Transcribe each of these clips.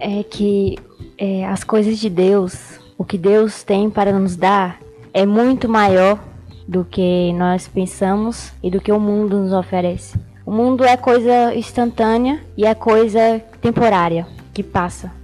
é que é, as coisas de Deus, o que Deus tem para nos dar, é muito maior do que nós pensamos e do que o mundo nos oferece. O mundo é coisa instantânea e é coisa temporária, que passa.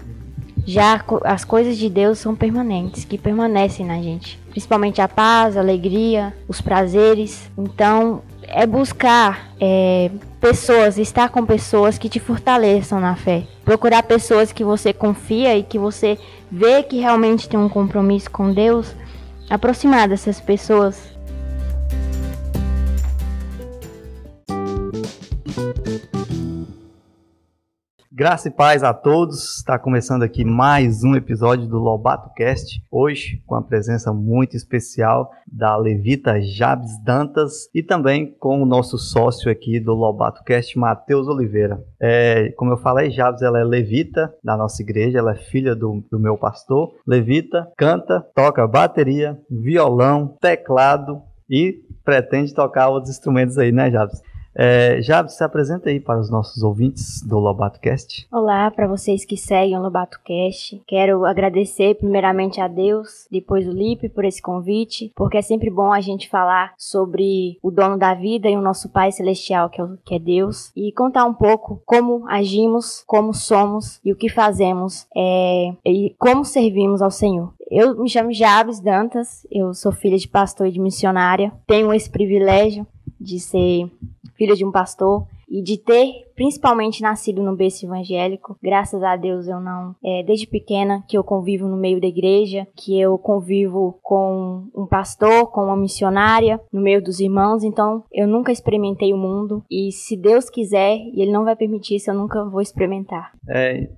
Já as coisas de Deus são permanentes, que permanecem na gente. Principalmente a paz, a alegria, os prazeres. Então, é buscar é, pessoas, estar com pessoas que te fortaleçam na fé. Procurar pessoas que você confia e que você vê que realmente tem um compromisso com Deus. Aproximar dessas pessoas Graça e paz a todos. Está começando aqui mais um episódio do Lobato Cast. Hoje com a presença muito especial da Levita Jabes Dantas e também com o nosso sócio aqui do Lobato Cast, Matheus Oliveira. É, como eu falei, Jabes ela é levita da nossa igreja, ela é filha do, do meu pastor. Levita, canta, toca bateria, violão, teclado e pretende tocar outros instrumentos aí, né, Jabes? É, Jabs, se apresenta aí para os nossos ouvintes do Lobato Cast. Olá, para vocês que seguem o Lobato Cast. Quero agradecer primeiramente a Deus, depois o Lipe por esse convite, porque é sempre bom a gente falar sobre o dono da vida e o nosso Pai Celestial, que é, é Deus, e contar um pouco como agimos, como somos e o que fazemos é, e como servimos ao Senhor. Eu me chamo Jabes Dantas, eu sou filha de pastor e de missionária. Tenho esse privilégio de ser filha de um pastor e de ter principalmente nascido no berço evangélico. Graças a Deus eu não, é, desde pequena que eu convivo no meio da igreja, que eu convivo com um pastor, com uma missionária, no meio dos irmãos, então eu nunca experimentei o mundo e se Deus quiser e Ele não vai permitir isso, eu nunca vou experimentar. É,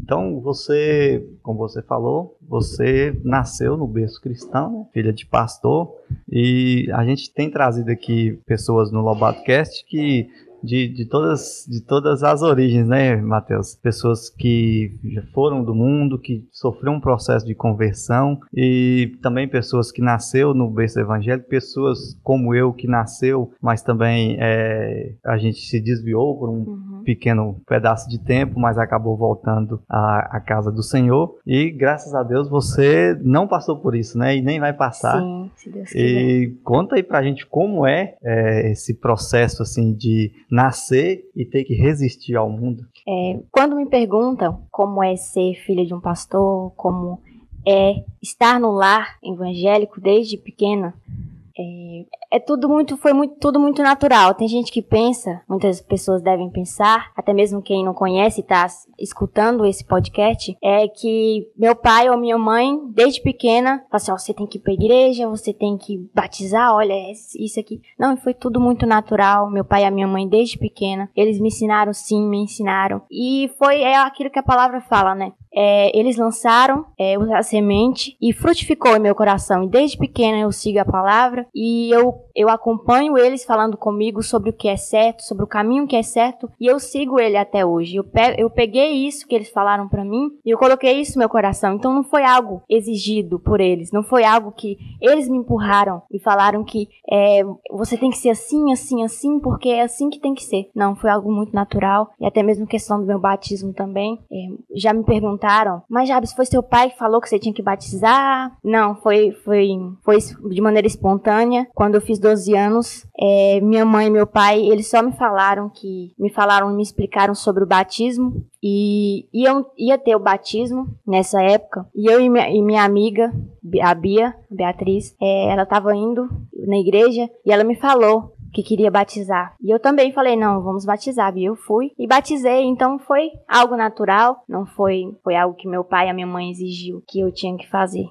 então, você, como você falou, você nasceu no berço cristão, né? filha de pastor, e a gente tem trazido aqui pessoas no Lobato Cast que de, de, todas, de todas as origens, né, Mateus? Pessoas que já foram do mundo, que sofreram um processo de conversão e também pessoas que nasceu no berço evangélico, pessoas como eu que nasceu, mas também é, a gente se desviou por um uhum. pequeno pedaço de tempo, mas acabou voltando à, à casa do Senhor e graças a Deus você não passou por isso, né? E nem vai passar. Sim, se Deus quiser. E conta aí pra gente como é, é esse processo assim de nascer e ter que resistir ao mundo? É, quando me perguntam como é ser filha de um pastor, como é estar no lar evangélico desde pequena, é, é, tudo muito, foi muito, tudo muito natural. Tem gente que pensa, muitas pessoas devem pensar, até mesmo quem não conhece e está escutando esse podcast, é que meu pai ou minha mãe, desde pequena, fala assim, ó, você tem que ir pra igreja, você tem que batizar, olha, é isso aqui. Não, foi tudo muito natural. Meu pai e a minha mãe, desde pequena, eles me ensinaram sim, me ensinaram. E foi é aquilo que a palavra fala, né? É, eles lançaram é, a semente e frutificou em meu coração. E desde pequena eu sigo a palavra e eu, eu acompanho eles falando comigo sobre o que é certo, sobre o caminho que é certo e eu sigo ele até hoje. Eu, pe eu peguei isso que eles falaram para mim e eu coloquei isso no meu coração. Então não foi algo exigido por eles, não foi algo que eles me empurraram e falaram que é, você tem que ser assim, assim, assim, porque é assim que tem que ser. Não, foi algo muito natural e até mesmo questão do meu batismo também. É, já me perguntaram mas Jabes, foi seu pai que falou que você tinha que batizar? Não, foi, foi, foi de maneira espontânea. Quando eu fiz 12 anos, é, minha mãe e meu pai, eles só me falaram que, me falaram, me explicaram sobre o batismo. E iam, ia ter o batismo nessa época. E eu e minha, e minha amiga, a Bia, Beatriz, é, ela estava indo na igreja e ela me falou que queria batizar. E eu também falei, não, vamos batizar. E eu fui e batizei. Então foi algo natural, não foi, foi algo que meu pai e a minha mãe exigiu que eu tinha que fazer.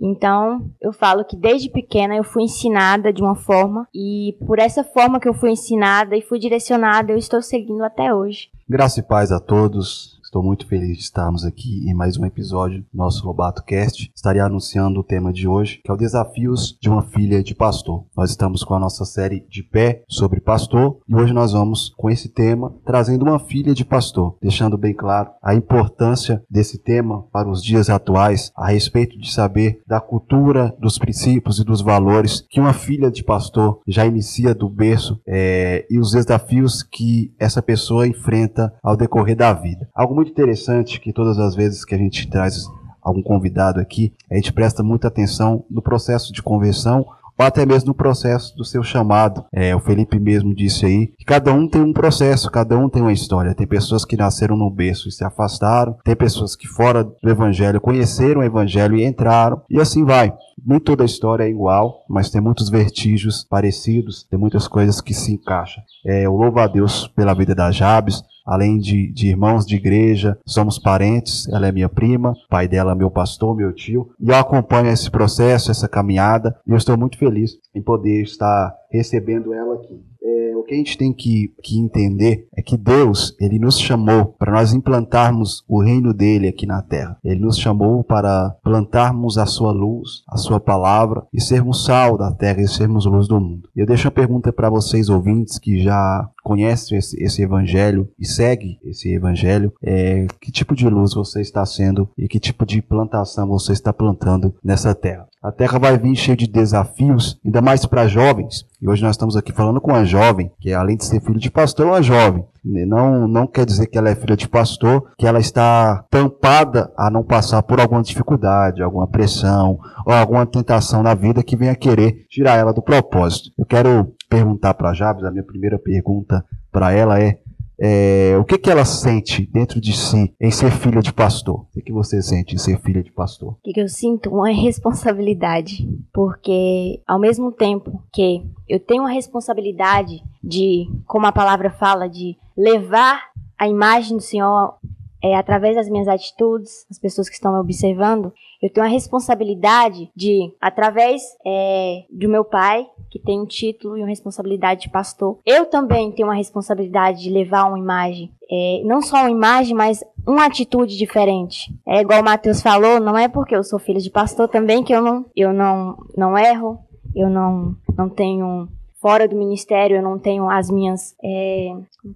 Então, eu falo que desde pequena eu fui ensinada de uma forma e por essa forma que eu fui ensinada e fui direcionada, eu estou seguindo até hoje. Graça e paz a todos. Estou muito feliz de estarmos aqui em mais um episódio do nosso Lobato Cast. Estaria anunciando o tema de hoje, que é o Desafios de uma Filha de Pastor. Nós estamos com a nossa série de pé sobre pastor e hoje nós vamos com esse tema trazendo uma filha de pastor, deixando bem claro a importância desse tema para os dias atuais a respeito de saber da cultura, dos princípios e dos valores que uma filha de pastor já inicia do berço é, e os desafios que essa pessoa enfrenta ao decorrer da vida. Muito interessante que todas as vezes que a gente traz algum convidado aqui, a gente presta muita atenção no processo de conversão ou até mesmo no processo do seu chamado. É, o Felipe mesmo disse aí que cada um tem um processo, cada um tem uma história. Tem pessoas que nasceram no berço e se afastaram, tem pessoas que fora do evangelho conheceram o evangelho e entraram, e assim vai. Nem toda a história é igual, mas tem muitos vertígios parecidos, tem muitas coisas que se encaixam. É, eu louvo a Deus pela vida da Jabes, além de, de, irmãos de igreja, somos parentes, ela é minha prima, pai dela é meu pastor, meu tio, e eu acompanho esse processo, essa caminhada, e eu estou muito feliz em poder estar recebendo ela aqui. É, o que a gente tem que, que entender é que Deus, ele nos chamou para nós implantarmos o reino dele aqui na terra. Ele nos chamou para plantarmos a sua luz, a sua palavra e sermos sal da terra e sermos luz do mundo. Eu deixo uma pergunta para vocês ouvintes que já conhecem esse, esse evangelho e seguem esse evangelho, é, que tipo de luz você está sendo e que tipo de plantação você está plantando nessa terra. A terra vai vir cheia de desafios, ainda mais para jovens. E hoje nós estamos aqui falando com uma jovem, que além de ser filho de pastor, é uma jovem. Não, não quer dizer que ela é filha de pastor, que ela está tampada a não passar por alguma dificuldade, alguma pressão ou alguma tentação na vida que venha querer tirar ela do propósito. Eu quero perguntar para a Jabes, a minha primeira pergunta para ela é é, o que, que ela sente dentro de si em ser filha de pastor? O que, que você sente em ser filha de pastor? O que, que eu sinto? Uma responsabilidade. Porque ao mesmo tempo que eu tenho a responsabilidade de, como a palavra fala, de levar a imagem do Senhor é, através das minhas atitudes, as pessoas que estão me observando, eu tenho a responsabilidade de, através é, do meu pai, que tem um título e uma responsabilidade de pastor, eu também tenho uma responsabilidade de levar uma imagem. É, não só uma imagem, mas uma atitude diferente. É igual o Mateus falou, não é porque eu sou filho de pastor também que eu não, eu não, não erro, eu não, não tenho fora do ministério, eu não tenho as minhas, é,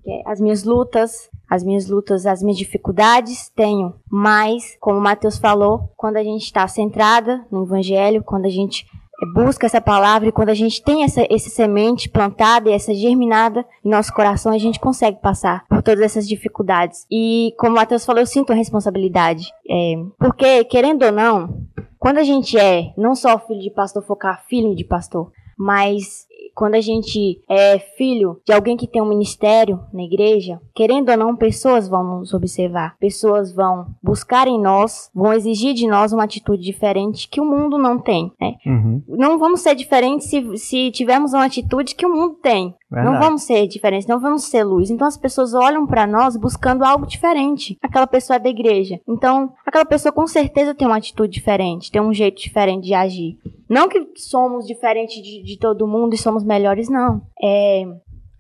é, as minhas lutas, as minhas lutas, as minhas dificuldades, tenho. Mas, como o Mateus falou, quando a gente está centrada no Evangelho, quando a gente busca essa palavra e quando a gente tem essa, essa semente plantada e essa germinada em nosso coração, a gente consegue passar por todas essas dificuldades. E como o Matheus falou, eu sinto a responsabilidade. É, porque, querendo ou não, quando a gente é não só filho de pastor, focar filho de pastor, mas quando a gente é filho de alguém que tem um ministério na igreja, querendo ou não, pessoas vão nos observar, pessoas vão buscar em nós, vão exigir de nós uma atitude diferente que o mundo não tem. Né? Uhum. Não vamos ser diferentes se, se tivermos uma atitude que o mundo tem. Verdade. Não vamos ser diferentes, não vamos ser luz. Então as pessoas olham para nós buscando algo diferente. Aquela pessoa é da igreja. Então, aquela pessoa com certeza tem uma atitude diferente, tem um jeito diferente de agir. Não que somos diferentes de, de todo mundo e somos melhores, não. É,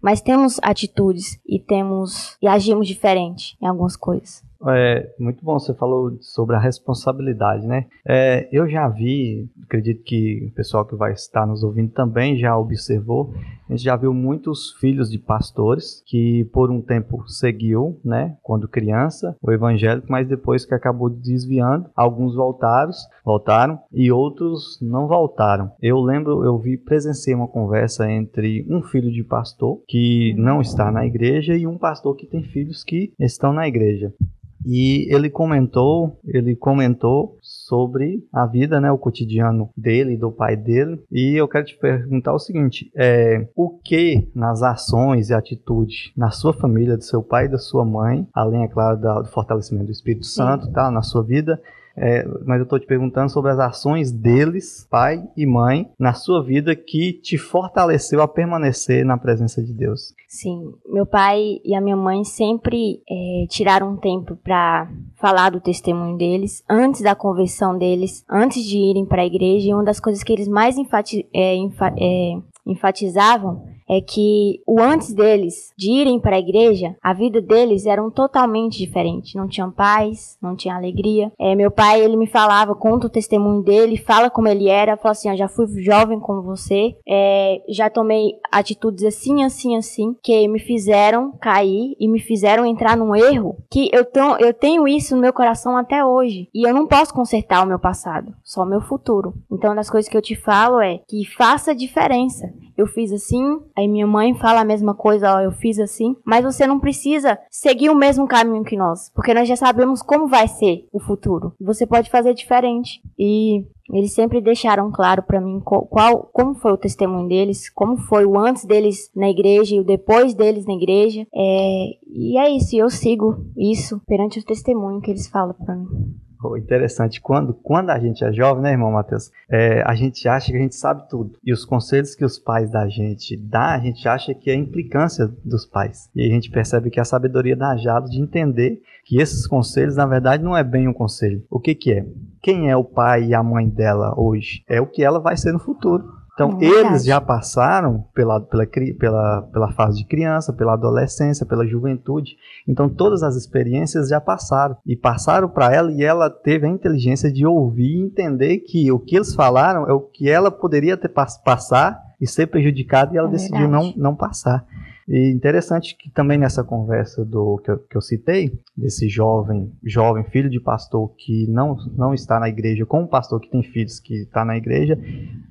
mas temos atitudes e temos e agimos diferente em algumas coisas. É, muito bom, você falou sobre a responsabilidade, né? É, eu já vi, acredito que o pessoal que vai estar nos ouvindo também já observou, a gente já viu muitos filhos de pastores que por um tempo seguiu, né, quando criança, o evangélico, mas depois que acabou desviando, alguns voltaram, voltaram e outros não voltaram. Eu lembro, eu vi, presenciei uma conversa entre um filho de pastor que não está na igreja e um pastor que tem filhos que estão na igreja. E ele comentou, ele comentou sobre a vida, né, o cotidiano dele, do pai dele. E eu quero te perguntar o seguinte: é, o que nas ações e atitudes na sua família, do seu pai e da sua mãe, além, é claro, do fortalecimento do Espírito Santo, tá, na sua vida, é, mas eu estou te perguntando sobre as ações deles, pai e mãe, na sua vida que te fortaleceu a permanecer na presença de Deus. Sim, meu pai e a minha mãe sempre é, tiraram um tempo para falar do testemunho deles, antes da conversão deles, antes de irem para a igreja. E uma das coisas que eles mais enfati é, é, enfatizavam é que o antes deles de irem para a igreja, a vida deles era totalmente diferente. Não tinham paz, não tinha alegria. É, meu pai, ele me falava, conta o testemunho dele, fala como ele era, fala assim, ó, já fui jovem como você, é, já tomei atitudes assim, assim, assim, que me fizeram cair e me fizeram entrar num erro que eu, tenho, eu tenho isso no meu coração até hoje. E eu não posso consertar o meu passado, só o meu futuro. Então, uma das coisas que eu te falo é que faça diferença. Eu fiz assim. Aí minha mãe fala a mesma coisa, ó, eu fiz assim. Mas você não precisa seguir o mesmo caminho que nós, porque nós já sabemos como vai ser o futuro. Você pode fazer diferente. E eles sempre deixaram claro para mim qual, como foi o testemunho deles, como foi o antes deles na igreja e o depois deles na igreja. É, e é isso, eu sigo isso perante o testemunho que eles falam para mim. Interessante. Quando, quando a gente é jovem, né, irmão Matheus? É, a gente acha que a gente sabe tudo. E os conselhos que os pais da gente dá, a gente acha que é implicância dos pais. E a gente percebe que a sabedoria da Jado de entender que esses conselhos, na verdade, não é bem um conselho. O que que é? Quem é o pai e a mãe dela hoje? É o que ela vai ser no futuro. Então, é eles já passaram pela, pela, pela, pela fase de criança, pela adolescência, pela juventude. Então, todas as experiências já passaram. E passaram para ela e ela teve a inteligência de ouvir e entender que o que eles falaram é o que ela poderia ter passar e ser prejudicada e ela é decidiu não, não passar. E interessante que também nessa conversa do que eu, que eu, citei, desse jovem, jovem filho de pastor que não, não está na igreja, com um pastor que tem filhos que está na igreja,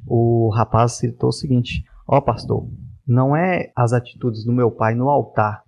o rapaz citou o seguinte: Ó oh, pastor, não é as atitudes do meu pai no altar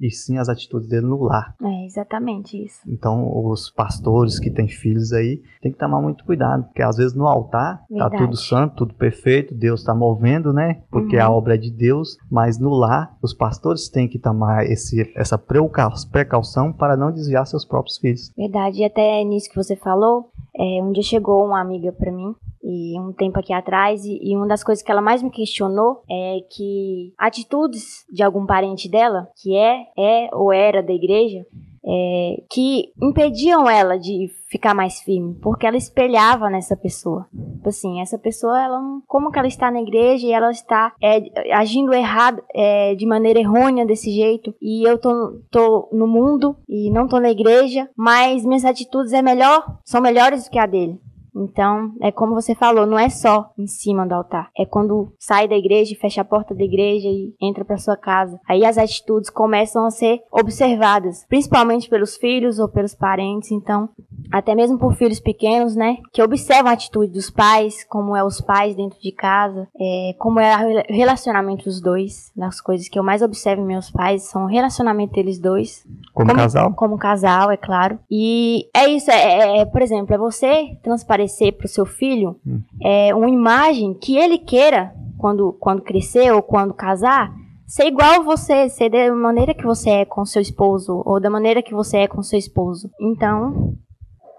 e sim as atitudes dele no lar. É exatamente isso. Então, os pastores que têm filhos aí tem que tomar muito cuidado, porque às vezes no altar tá Verdade. tá tudo santo, tudo perfeito, Deus está movendo, né? Porque uhum. a obra é de Deus, mas no lar os pastores têm que tomar esse, essa precaução para não desviar seus próprios filhos. Verdade, e até nisso que você falou, é, um dia chegou uma amiga para mim e um tempo aqui atrás e, e, uma das coisas que ela mais me questionou é que atitudes de algum parente dela que é é ou era da igreja é, que impediam ela de ficar mais firme, porque ela espelhava nessa pessoa. Tipo assim, essa pessoa, ela, como que ela está na igreja e ela está é, agindo errado, é, de maneira errônea desse jeito, e eu tô, tô no mundo e não tô na igreja, mas minhas atitudes é melhor, são melhores do que a dele. Então, é como você falou, não é só em cima do altar. É quando sai da igreja, fecha a porta da igreja e entra para sua casa. Aí as atitudes começam a ser observadas, principalmente pelos filhos ou pelos parentes. Então, até mesmo por filhos pequenos, né, que observam a atitude dos pais, como é os pais dentro de casa, é, como é o relacionamento dos dois. As coisas que eu mais observo em meus pais são o relacionamento deles dois. Como, como casal? Como casal, é claro. E é isso, é, é por exemplo, é você transparecer para o seu filho hum. é, uma imagem que ele queira, quando, quando crescer ou quando casar, ser igual a você, ser da maneira que você é com seu esposo, ou da maneira que você é com seu esposo. Então.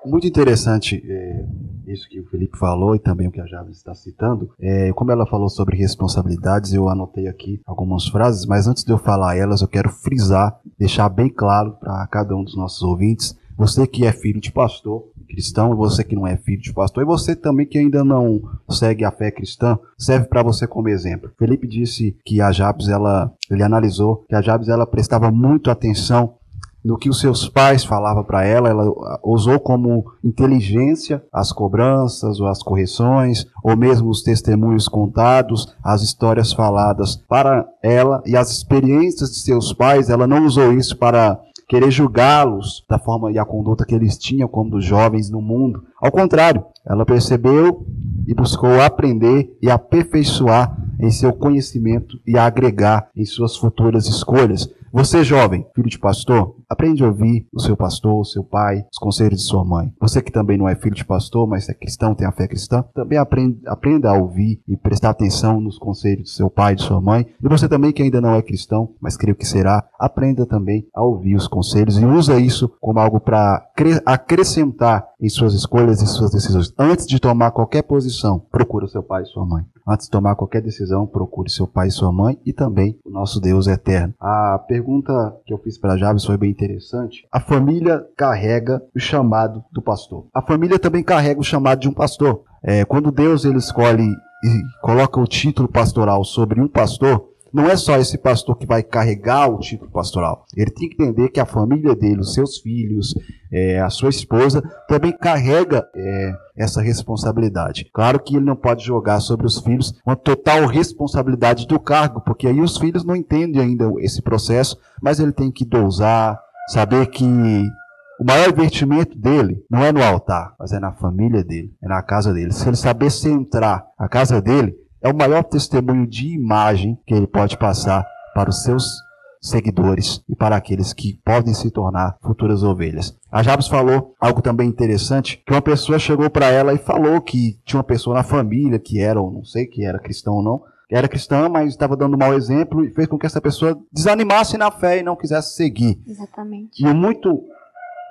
Muito interessante é, isso que o Felipe falou e também o que a Javes está citando. É, como ela falou sobre responsabilidades, eu anotei aqui algumas frases, mas antes de eu falar elas, eu quero frisar, deixar bem claro para cada um dos nossos ouvintes. Você que é filho de pastor, cristão, você que não é filho de pastor, e você também que ainda não segue a fé cristã, serve para você como exemplo. Felipe disse que a Jabes, ela, ele analisou que a Jabes ela prestava muito atenção no que os seus pais falavam para ela, ela usou como inteligência as cobranças ou as correções, ou mesmo os testemunhos contados, as histórias faladas para ela e as experiências de seus pais, ela não usou isso para querer julgá-los da forma e a conduta que eles tinham como jovens no mundo. Ao contrário, ela percebeu e buscou aprender e aperfeiçoar em seu conhecimento e agregar em suas futuras escolhas. Você, jovem, filho de pastor, aprende a ouvir o seu pastor, o seu pai, os conselhos de sua mãe. Você que também não é filho de pastor, mas é cristão, tem a fé cristã, também aprenda a ouvir e prestar atenção nos conselhos de seu pai, de sua mãe. E você também que ainda não é cristão, mas creio que será, aprenda também a ouvir os conselhos e usa isso como algo para acrescentar em suas escolhas e suas decisões. Antes de tomar qualquer posição, procure o seu pai e sua mãe. Antes de tomar qualquer decisão, procure seu pai e sua mãe e também o nosso Deus eterno. A pergunta que eu fiz para Javes foi bem interessante. A família carrega o chamado do pastor. A família também carrega o chamado de um pastor. É, quando Deus ele escolhe e coloca o título pastoral sobre um pastor, não é só esse pastor que vai carregar o título pastoral. Ele tem que entender que a família dele, os seus filhos, é, a sua esposa, também carrega é, essa responsabilidade. Claro que ele não pode jogar sobre os filhos uma total responsabilidade do cargo, porque aí os filhos não entendem ainda esse processo, mas ele tem que dosar, saber que o maior investimento dele não é no altar, mas é na família dele, é na casa dele. Se ele saber centrar a casa dele, é o maior testemunho de imagem que ele pode passar para os seus seguidores e para aqueles que podem se tornar futuras ovelhas. A Jabes falou algo também interessante, que uma pessoa chegou para ela e falou que tinha uma pessoa na família que era, ou não sei, que era cristão ou não, era cristã, mas estava dando mau exemplo e fez com que essa pessoa desanimasse na fé e não quisesse seguir. Exatamente. E o muito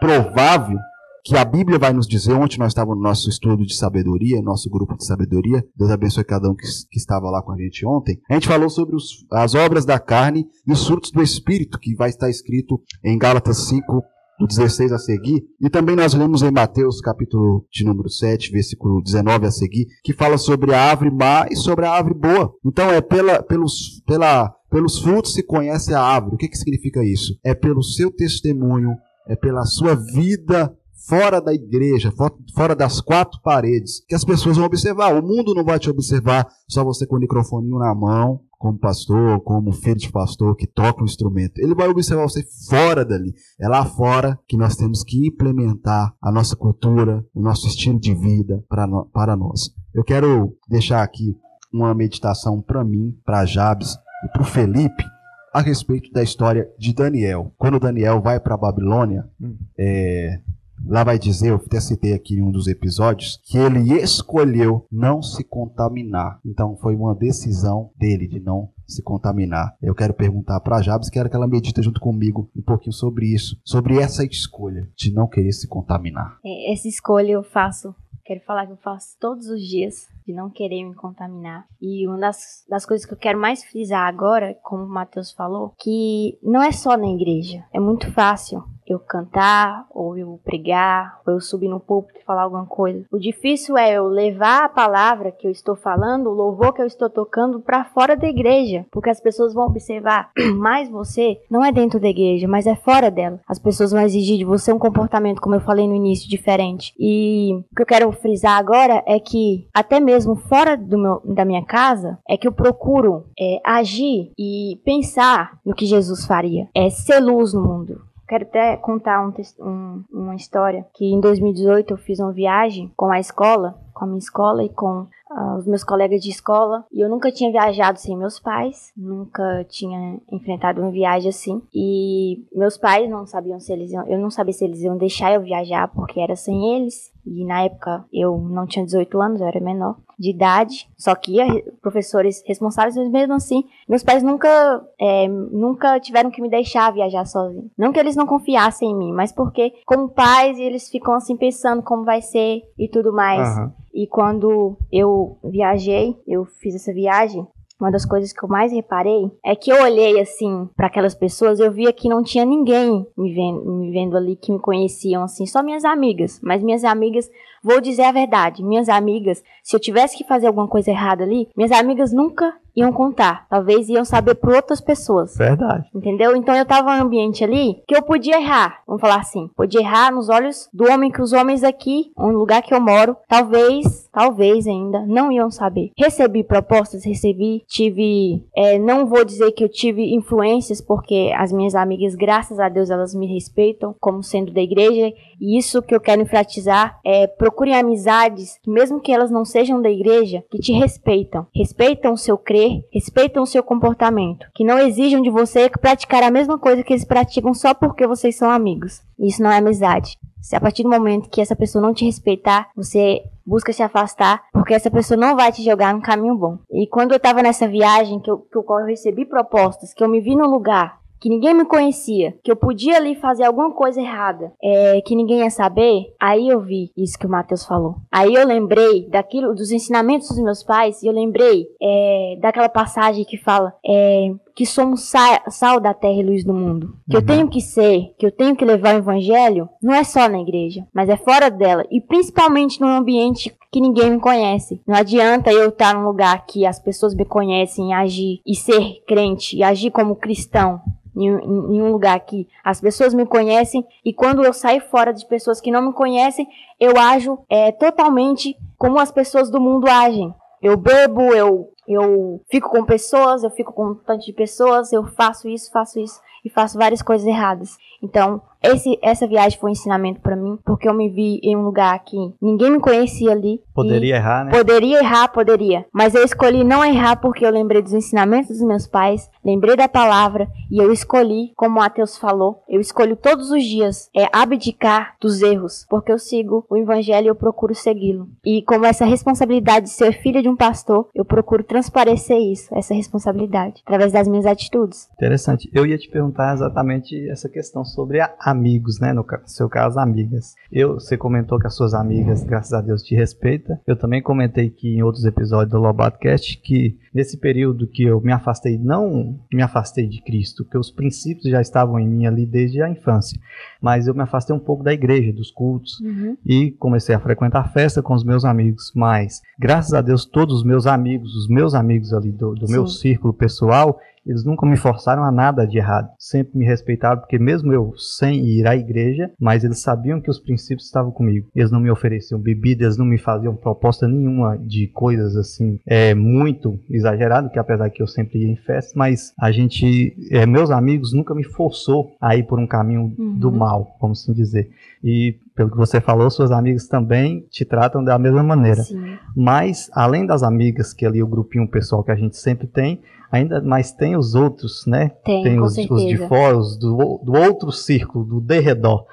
provável que a Bíblia vai nos dizer, ontem nós estávamos no nosso estudo de sabedoria, nosso grupo de sabedoria, Deus abençoe cada um que, que estava lá com a gente ontem, a gente falou sobre os, as obras da carne e os frutos do Espírito, que vai estar escrito em Gálatas 5, do 16 a seguir, e também nós lemos em Mateus, capítulo de número 7, versículo 19 a seguir, que fala sobre a árvore má e sobre a árvore boa. Então é pela, pelos, pela, pelos frutos se conhece a árvore. O que, que significa isso? É pelo seu testemunho, é pela sua vida fora da igreja, fora das quatro paredes, que as pessoas vão observar. O mundo não vai te observar só você com o microfone na mão, como pastor, como filho de pastor que toca um instrumento. Ele vai observar você fora dali. É lá fora que nós temos que implementar a nossa cultura, o nosso estilo de vida para, para nós. Eu quero deixar aqui uma meditação para mim, para Jabes e para o Felipe a respeito da história de Daniel. Quando Daniel vai para a Babilônia, hum. é, Lá vai dizer, eu até citei aqui em um dos episódios, que ele escolheu não se contaminar. Então foi uma decisão dele de não se contaminar. Eu quero perguntar para Jabes, quero que ela medite junto comigo um pouquinho sobre isso, sobre essa escolha de não querer se contaminar. É, essa escolha eu faço, quero falar que eu faço todos os dias de não querer me contaminar. E uma das, das coisas que eu quero mais frisar agora, como o Matheus falou, que não é só na igreja. É muito fácil eu cantar, ou eu pregar, ou eu subir no púlpito e falar alguma coisa. O difícil é eu levar a palavra que eu estou falando, o louvor que eu estou tocando para fora da igreja, porque as pessoas vão observar mais você não é dentro da igreja, mas é fora dela. As pessoas vão exigir de você um comportamento, como eu falei no início, diferente. E o que eu quero frisar agora é que até mesmo fora meu, da minha casa é que eu procuro é, agir e pensar no que Jesus faria, é ser luz no mundo. Quero até contar um, um, uma história que em 2018 eu fiz uma viagem com a escola, com a minha escola e com uh, os meus colegas de escola. E eu nunca tinha viajado sem meus pais, nunca tinha enfrentado uma viagem assim. E meus pais não sabiam se eles iam, eu não sabia se eles iam deixar eu viajar porque era sem eles. E na época eu não tinha 18 anos, eu era menor de idade, só que professores responsáveis, mas mesmo assim, meus pais nunca, é, nunca tiveram que me deixar viajar sozinho. Não que eles não confiassem em mim, mas porque, como pais, eles ficam assim pensando como vai ser e tudo mais. Uhum. E quando eu viajei, eu fiz essa viagem, uma das coisas que eu mais reparei é que eu olhei assim para aquelas pessoas, eu via que não tinha ninguém me vendo, me vendo ali que me conheciam assim, só minhas amigas. Mas minhas amigas, vou dizer a verdade, minhas amigas, se eu tivesse que fazer alguma coisa errada ali, minhas amigas nunca iam contar. Talvez iam saber por outras pessoas. Verdade. Entendeu? Então eu tava em um ambiente ali que eu podia errar. Vamos falar assim. Podia errar nos olhos do homem que os homens aqui, um lugar que eu moro, talvez, talvez ainda, não iam saber. Recebi propostas, recebi, tive. É, não vou dizer que eu tive influências, porque as minhas amigas, graças a Deus, elas me respeitam como sendo da igreja. E isso que eu quero enfatizar é procurem amizades, mesmo que elas não sejam da igreja, que te respeitam. Respeitam o seu crer respeitam o seu comportamento, que não exijam de você praticar a mesma coisa que eles praticam só porque vocês são amigos. Isso não é amizade. Se a partir do momento que essa pessoa não te respeitar, você busca se afastar, porque essa pessoa não vai te jogar no caminho bom. E quando eu tava nessa viagem, que eu, que eu recebi propostas, que eu me vi num lugar que ninguém me conhecia, que eu podia ali fazer alguma coisa errada, é, que ninguém ia saber, aí eu vi isso que o Matheus falou. Aí eu lembrei daquilo, dos ensinamentos dos meus pais, e eu lembrei é, daquela passagem que fala é, que somos sal, sal, da terra e luz do mundo. Que uhum. eu tenho que ser, que eu tenho que levar o evangelho, não é só na igreja, mas é fora dela. E principalmente num ambiente que ninguém me conhece. Não adianta eu estar num lugar que as pessoas me conhecem, agir e ser crente, e agir como cristão em, em, um lugar que as pessoas me conhecem e quando eu saio fora de pessoas que não me conhecem, eu ajo é, totalmente como as pessoas do mundo agem. Eu bebo, eu, eu fico com pessoas, eu fico com um tanto de pessoas, eu faço isso, faço isso. e faço várias coisas erradas. Então, esse, essa viagem foi um ensinamento para mim, porque eu me vi em um lugar que ninguém me conhecia ali. Poderia errar, né? Poderia errar, poderia. Mas eu escolhi não errar porque eu lembrei dos ensinamentos dos meus pais, lembrei da palavra e eu escolhi, como o Mateus falou, eu escolho todos os dias é abdicar dos erros, porque eu sigo o evangelho e eu procuro segui-lo. E como essa responsabilidade de ser filha de um pastor, eu procuro transparecer isso, essa responsabilidade, através das minhas atitudes. Interessante. Eu ia te perguntar exatamente essa questão sobre amigos, né? No seu caso, amigas. Eu, você comentou que as suas amigas, graças a Deus, te respeitam. Eu também comentei que em outros episódios do Lobatcast que nesse período que eu me afastei, não me afastei de Cristo, que os princípios já estavam em mim ali desde a infância, mas eu me afastei um pouco da igreja, dos cultos, uhum. e comecei a frequentar a festa com os meus amigos. Mas, graças a Deus, todos os meus amigos, os meus amigos ali do, do meu círculo pessoal, eles nunca me forçaram a nada de errado. Sempre me respeitaram, porque mesmo eu sem ir à igreja, mas eles sabiam que os princípios estavam comigo. Eles não me ofereciam bebida, eles não me faziam proposta nenhuma de coisas assim, é muito exagerado, que apesar que eu sempre ia em festas, mas a gente, é, meus amigos nunca me forçou a ir por um caminho uhum. do mal, como assim dizer. E pelo que você falou, suas amigas também te tratam da mesma maneira. Sim. Mas, além das amigas, que ali o grupinho pessoal que a gente sempre tem, ainda mais tem os outros, né? Tem, tem os, os, de fora, os do, do outro círculo, do derredor.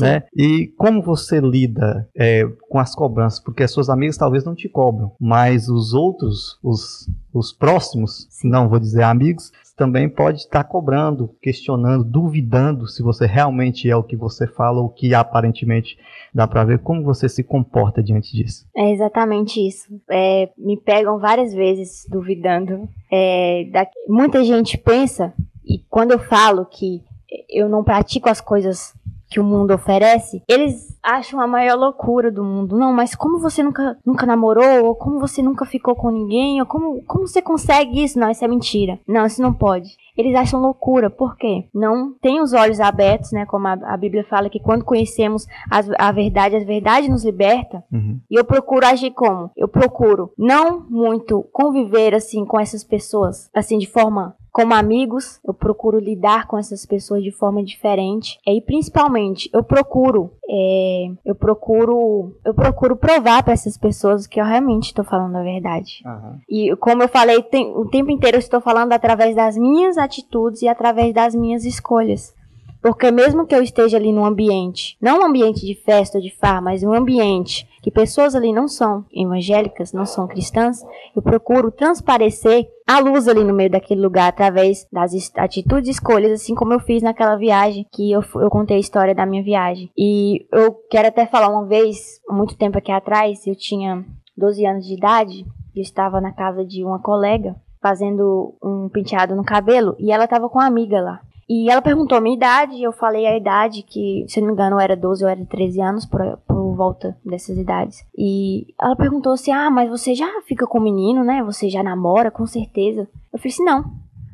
Né? E como você lida é, com as cobranças? Porque as suas amigas talvez não te cobram, mas os outros, os, os próximos, Sim. não vou dizer amigos, também pode estar cobrando, questionando, duvidando se você realmente é o que você fala ou que aparentemente dá para ver como você se comporta diante disso. É exatamente isso. É, me pegam várias vezes duvidando. É, da, muita gente pensa, e quando eu falo que eu não pratico as coisas que o mundo oferece, eles acham a maior loucura do mundo. Não, mas como você nunca, nunca namorou? Ou como você nunca ficou com ninguém? Ou como, como você consegue isso? Não, isso é mentira. Não, isso não pode. Eles acham loucura, por quê? Não tem os olhos abertos, né? Como a, a Bíblia fala que quando conhecemos a, a verdade, a verdade nos liberta. Uhum. E eu procuro agir como? Eu procuro não muito conviver assim com essas pessoas, assim de forma como amigos, eu procuro lidar com essas pessoas de forma diferente. E principalmente, eu procuro, é, eu procuro, eu procuro provar para essas pessoas que eu realmente estou falando a verdade. Uhum. E como eu falei, tem, o tempo inteiro eu estou falando através das minhas atitudes e através das minhas escolhas. Porque mesmo que eu esteja ali num ambiente, não um ambiente de festa ou de farra, mas um ambiente que pessoas ali não são evangélicas, não são cristãs, eu procuro transparecer a luz ali no meio daquele lugar através das atitudes e escolhas, assim como eu fiz naquela viagem que eu, eu contei a história da minha viagem. E eu quero até falar uma vez, muito tempo aqui atrás, eu tinha 12 anos de idade, eu estava na casa de uma colega fazendo um penteado no cabelo e ela estava com uma amiga lá. E ela perguntou a minha idade, e eu falei a idade, que se não me engano era 12 ou era 13 anos, por, por volta dessas idades. E ela perguntou assim: Ah, mas você já fica com o menino, né? Você já namora, com certeza. Eu falei assim: Não.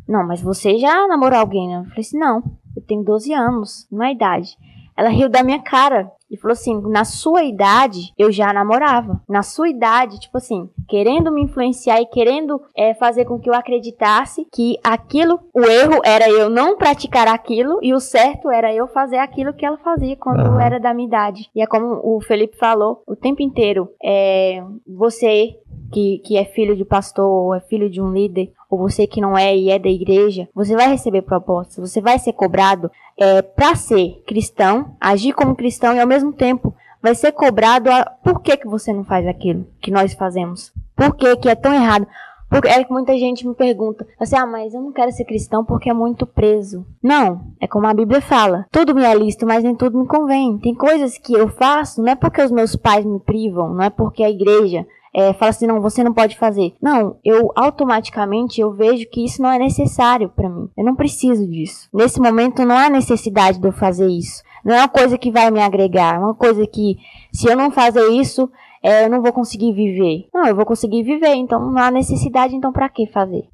Não, mas você já namorou alguém, né? Eu falei assim: Não, eu tenho 12 anos, não é idade. Ela riu da minha cara e falou assim: na sua idade eu já namorava. Na sua idade, tipo assim, querendo me influenciar e querendo é, fazer com que eu acreditasse que aquilo, o erro era eu não praticar aquilo e o certo era eu fazer aquilo que ela fazia quando era da minha idade. E é como o Felipe falou o tempo inteiro: é, você que, que é filho de pastor ou é filho de um líder, ou você que não é e é da igreja, você vai receber propostas, você vai ser cobrado é, para ser cristão, agir como cristão e ao mesmo tempo vai ser cobrado a por que, que você não faz aquilo que nós fazemos? Por que, que é tão errado? Porque é que muita gente me pergunta assim, ah, mas eu não quero ser cristão porque é muito preso. Não, é como a Bíblia fala. Tudo me é lícito, mas nem tudo me convém. Tem coisas que eu faço, não é porque os meus pais me privam, não é porque a igreja é, fala assim, não, você não pode fazer. Não, eu automaticamente eu vejo que isso não é necessário para mim. Eu não preciso disso. Nesse momento não há necessidade de eu fazer isso. Não é uma coisa que vai me agregar, é uma coisa que se eu não fazer isso, é, eu não vou conseguir viver. Não, eu vou conseguir viver, então não há necessidade, então para que fazer?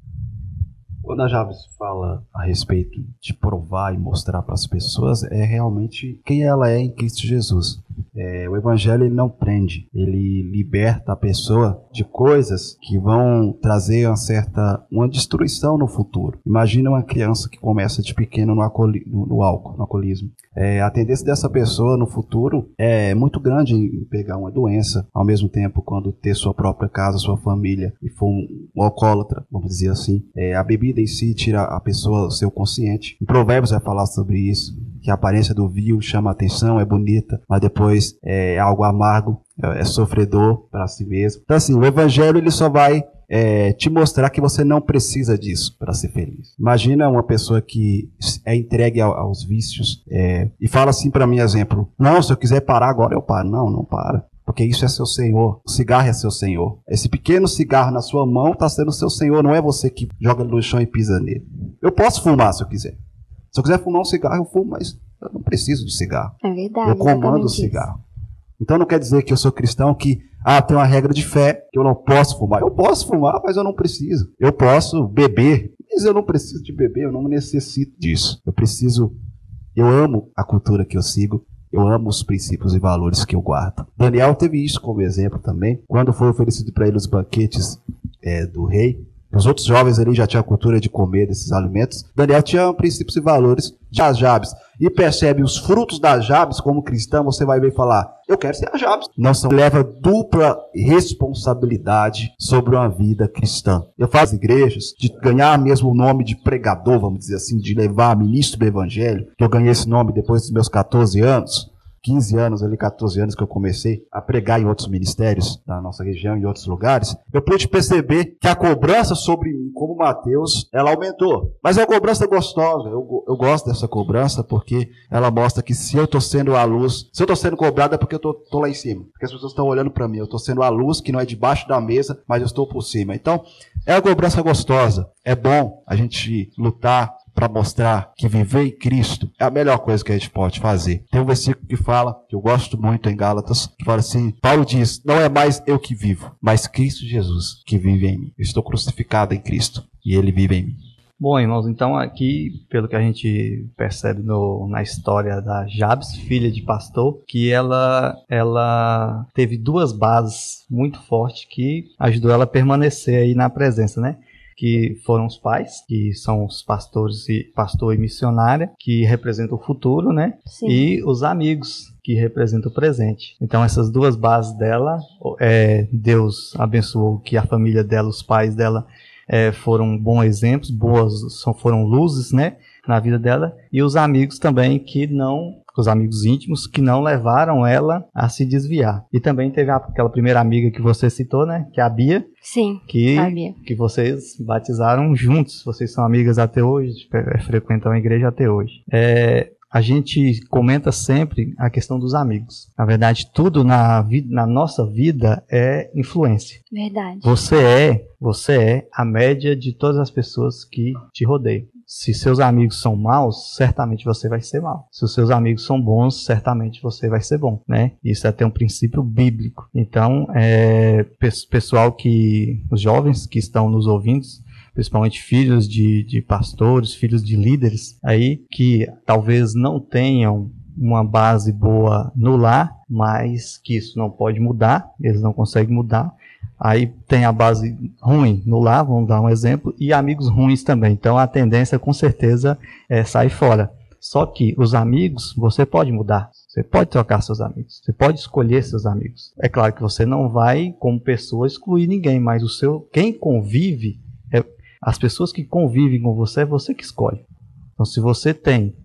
Quando a Javes fala a respeito de provar e mostrar para as pessoas, é realmente quem ela é em Cristo Jesus. É, o evangelho não prende, ele liberta a pessoa de coisas que vão trazer uma certa uma destruição no futuro. Imagina uma criança que começa de pequeno no, alcooli, no, no álcool, no alcoolismo. É, a tendência dessa pessoa no futuro é muito grande em pegar uma doença, ao mesmo tempo quando ter sua própria casa, sua família e for um, um alcoólatra, vamos dizer assim. É, a bebida em si tira a pessoa seu consciente. Em Provérbios vai falar sobre isso, que a aparência do vil chama atenção, é bonita, mas depois é algo amargo, é, é sofredor para si mesmo. Então assim, o evangelho ele só vai é, te mostrar que você não precisa disso para ser feliz. Imagina uma pessoa que é entregue aos vícios é, e fala assim para mim, exemplo: Não, se eu quiser parar agora eu paro. Não, não para. Porque isso é seu senhor. O cigarro é seu senhor. Esse pequeno cigarro na sua mão está sendo seu senhor. Não é você que joga no chão e pisa nele. Eu posso fumar se eu quiser. Se eu quiser fumar um cigarro, eu fumo, mas eu não preciso de cigarro. É verdade. Eu comando o cigarro. Isso. Então não quer dizer que eu sou cristão que ah, tem uma regra de fé que eu não posso fumar. Eu posso fumar, mas eu não preciso. Eu posso beber, mas eu não preciso de beber, eu não necessito disso. Eu preciso eu amo a cultura que eu sigo, eu amo os princípios e valores que eu guardo. Daniel teve isso como exemplo também. Quando foi oferecido para ele os banquetes é, do rei, os outros jovens ali já tinham a cultura de comer desses alimentos. Daniel tinha princípios e valores das Jabes. E percebe os frutos das Jabes, como cristão, você vai ver falar: Eu quero ser a Jabes. Não são, leva dupla responsabilidade sobre uma vida cristã. Eu faço igrejas de ganhar mesmo o nome de pregador, vamos dizer assim, de levar ministro do evangelho, que eu ganhei esse nome depois dos meus 14 anos. 15 anos, ali 14 anos que eu comecei a pregar em outros ministérios da nossa região, em outros lugares, eu pude perceber que a cobrança sobre mim, como Mateus, ela aumentou. Mas é uma cobrança gostosa. Eu, eu gosto dessa cobrança porque ela mostra que se eu estou sendo a luz, se eu estou sendo cobrado é porque eu estou lá em cima. Porque as pessoas estão olhando para mim. Eu estou sendo a luz que não é debaixo da mesa, mas eu estou por cima. Então, é uma cobrança gostosa. É bom a gente lutar para mostrar que viver em Cristo é a melhor coisa que a gente pode fazer. Tem um versículo que fala, que eu gosto muito em Gálatas, que fala assim: Paulo diz, não é mais eu que vivo, mas Cristo Jesus que vive em mim. Eu estou crucificado em Cristo e ele vive em mim. Bom, irmãos, então aqui, pelo que a gente percebe no, na história da Jabes, filha de pastor, que ela, ela teve duas bases muito fortes que ajudou ela a permanecer aí na presença, né? Que foram os pais, que são os pastores e pastor e missionária, que representam o futuro, né? Sim. E os amigos, que representam o presente. Então essas duas bases dela, é, Deus abençoou que a família dela, os pais dela é, foram bons exemplos, boas, foram luzes, né, na vida dela, e os amigos também que não os amigos íntimos que não levaram ela a se desviar. E também teve aquela primeira amiga que você citou, né? Que é a Bia. Sim, que, a Bia. Que vocês batizaram juntos. Vocês são amigas até hoje, frequentam a igreja até hoje. É, a gente comenta sempre a questão dos amigos. Na verdade, tudo na, vida, na nossa vida é influência. Verdade. Você é, você é a média de todas as pessoas que te rodeiam. Se seus amigos são maus, certamente você vai ser mau. Se os seus amigos são bons, certamente você vai ser bom, né? Isso é até um princípio bíblico. Então, é, pessoal que, os jovens que estão nos ouvindo, principalmente filhos de, de pastores, filhos de líderes, aí que talvez não tenham uma base boa no lar, mas que isso não pode mudar, eles não conseguem mudar. Aí tem a base ruim no lar, vamos dar um exemplo, e amigos ruins também. Então a tendência com certeza é sair fora. Só que os amigos você pode mudar. Você pode trocar seus amigos. Você pode escolher seus amigos. É claro que você não vai, como pessoa, excluir ninguém, mas o seu quem convive, é, as pessoas que convivem com você, é você que escolhe. Então, se você tem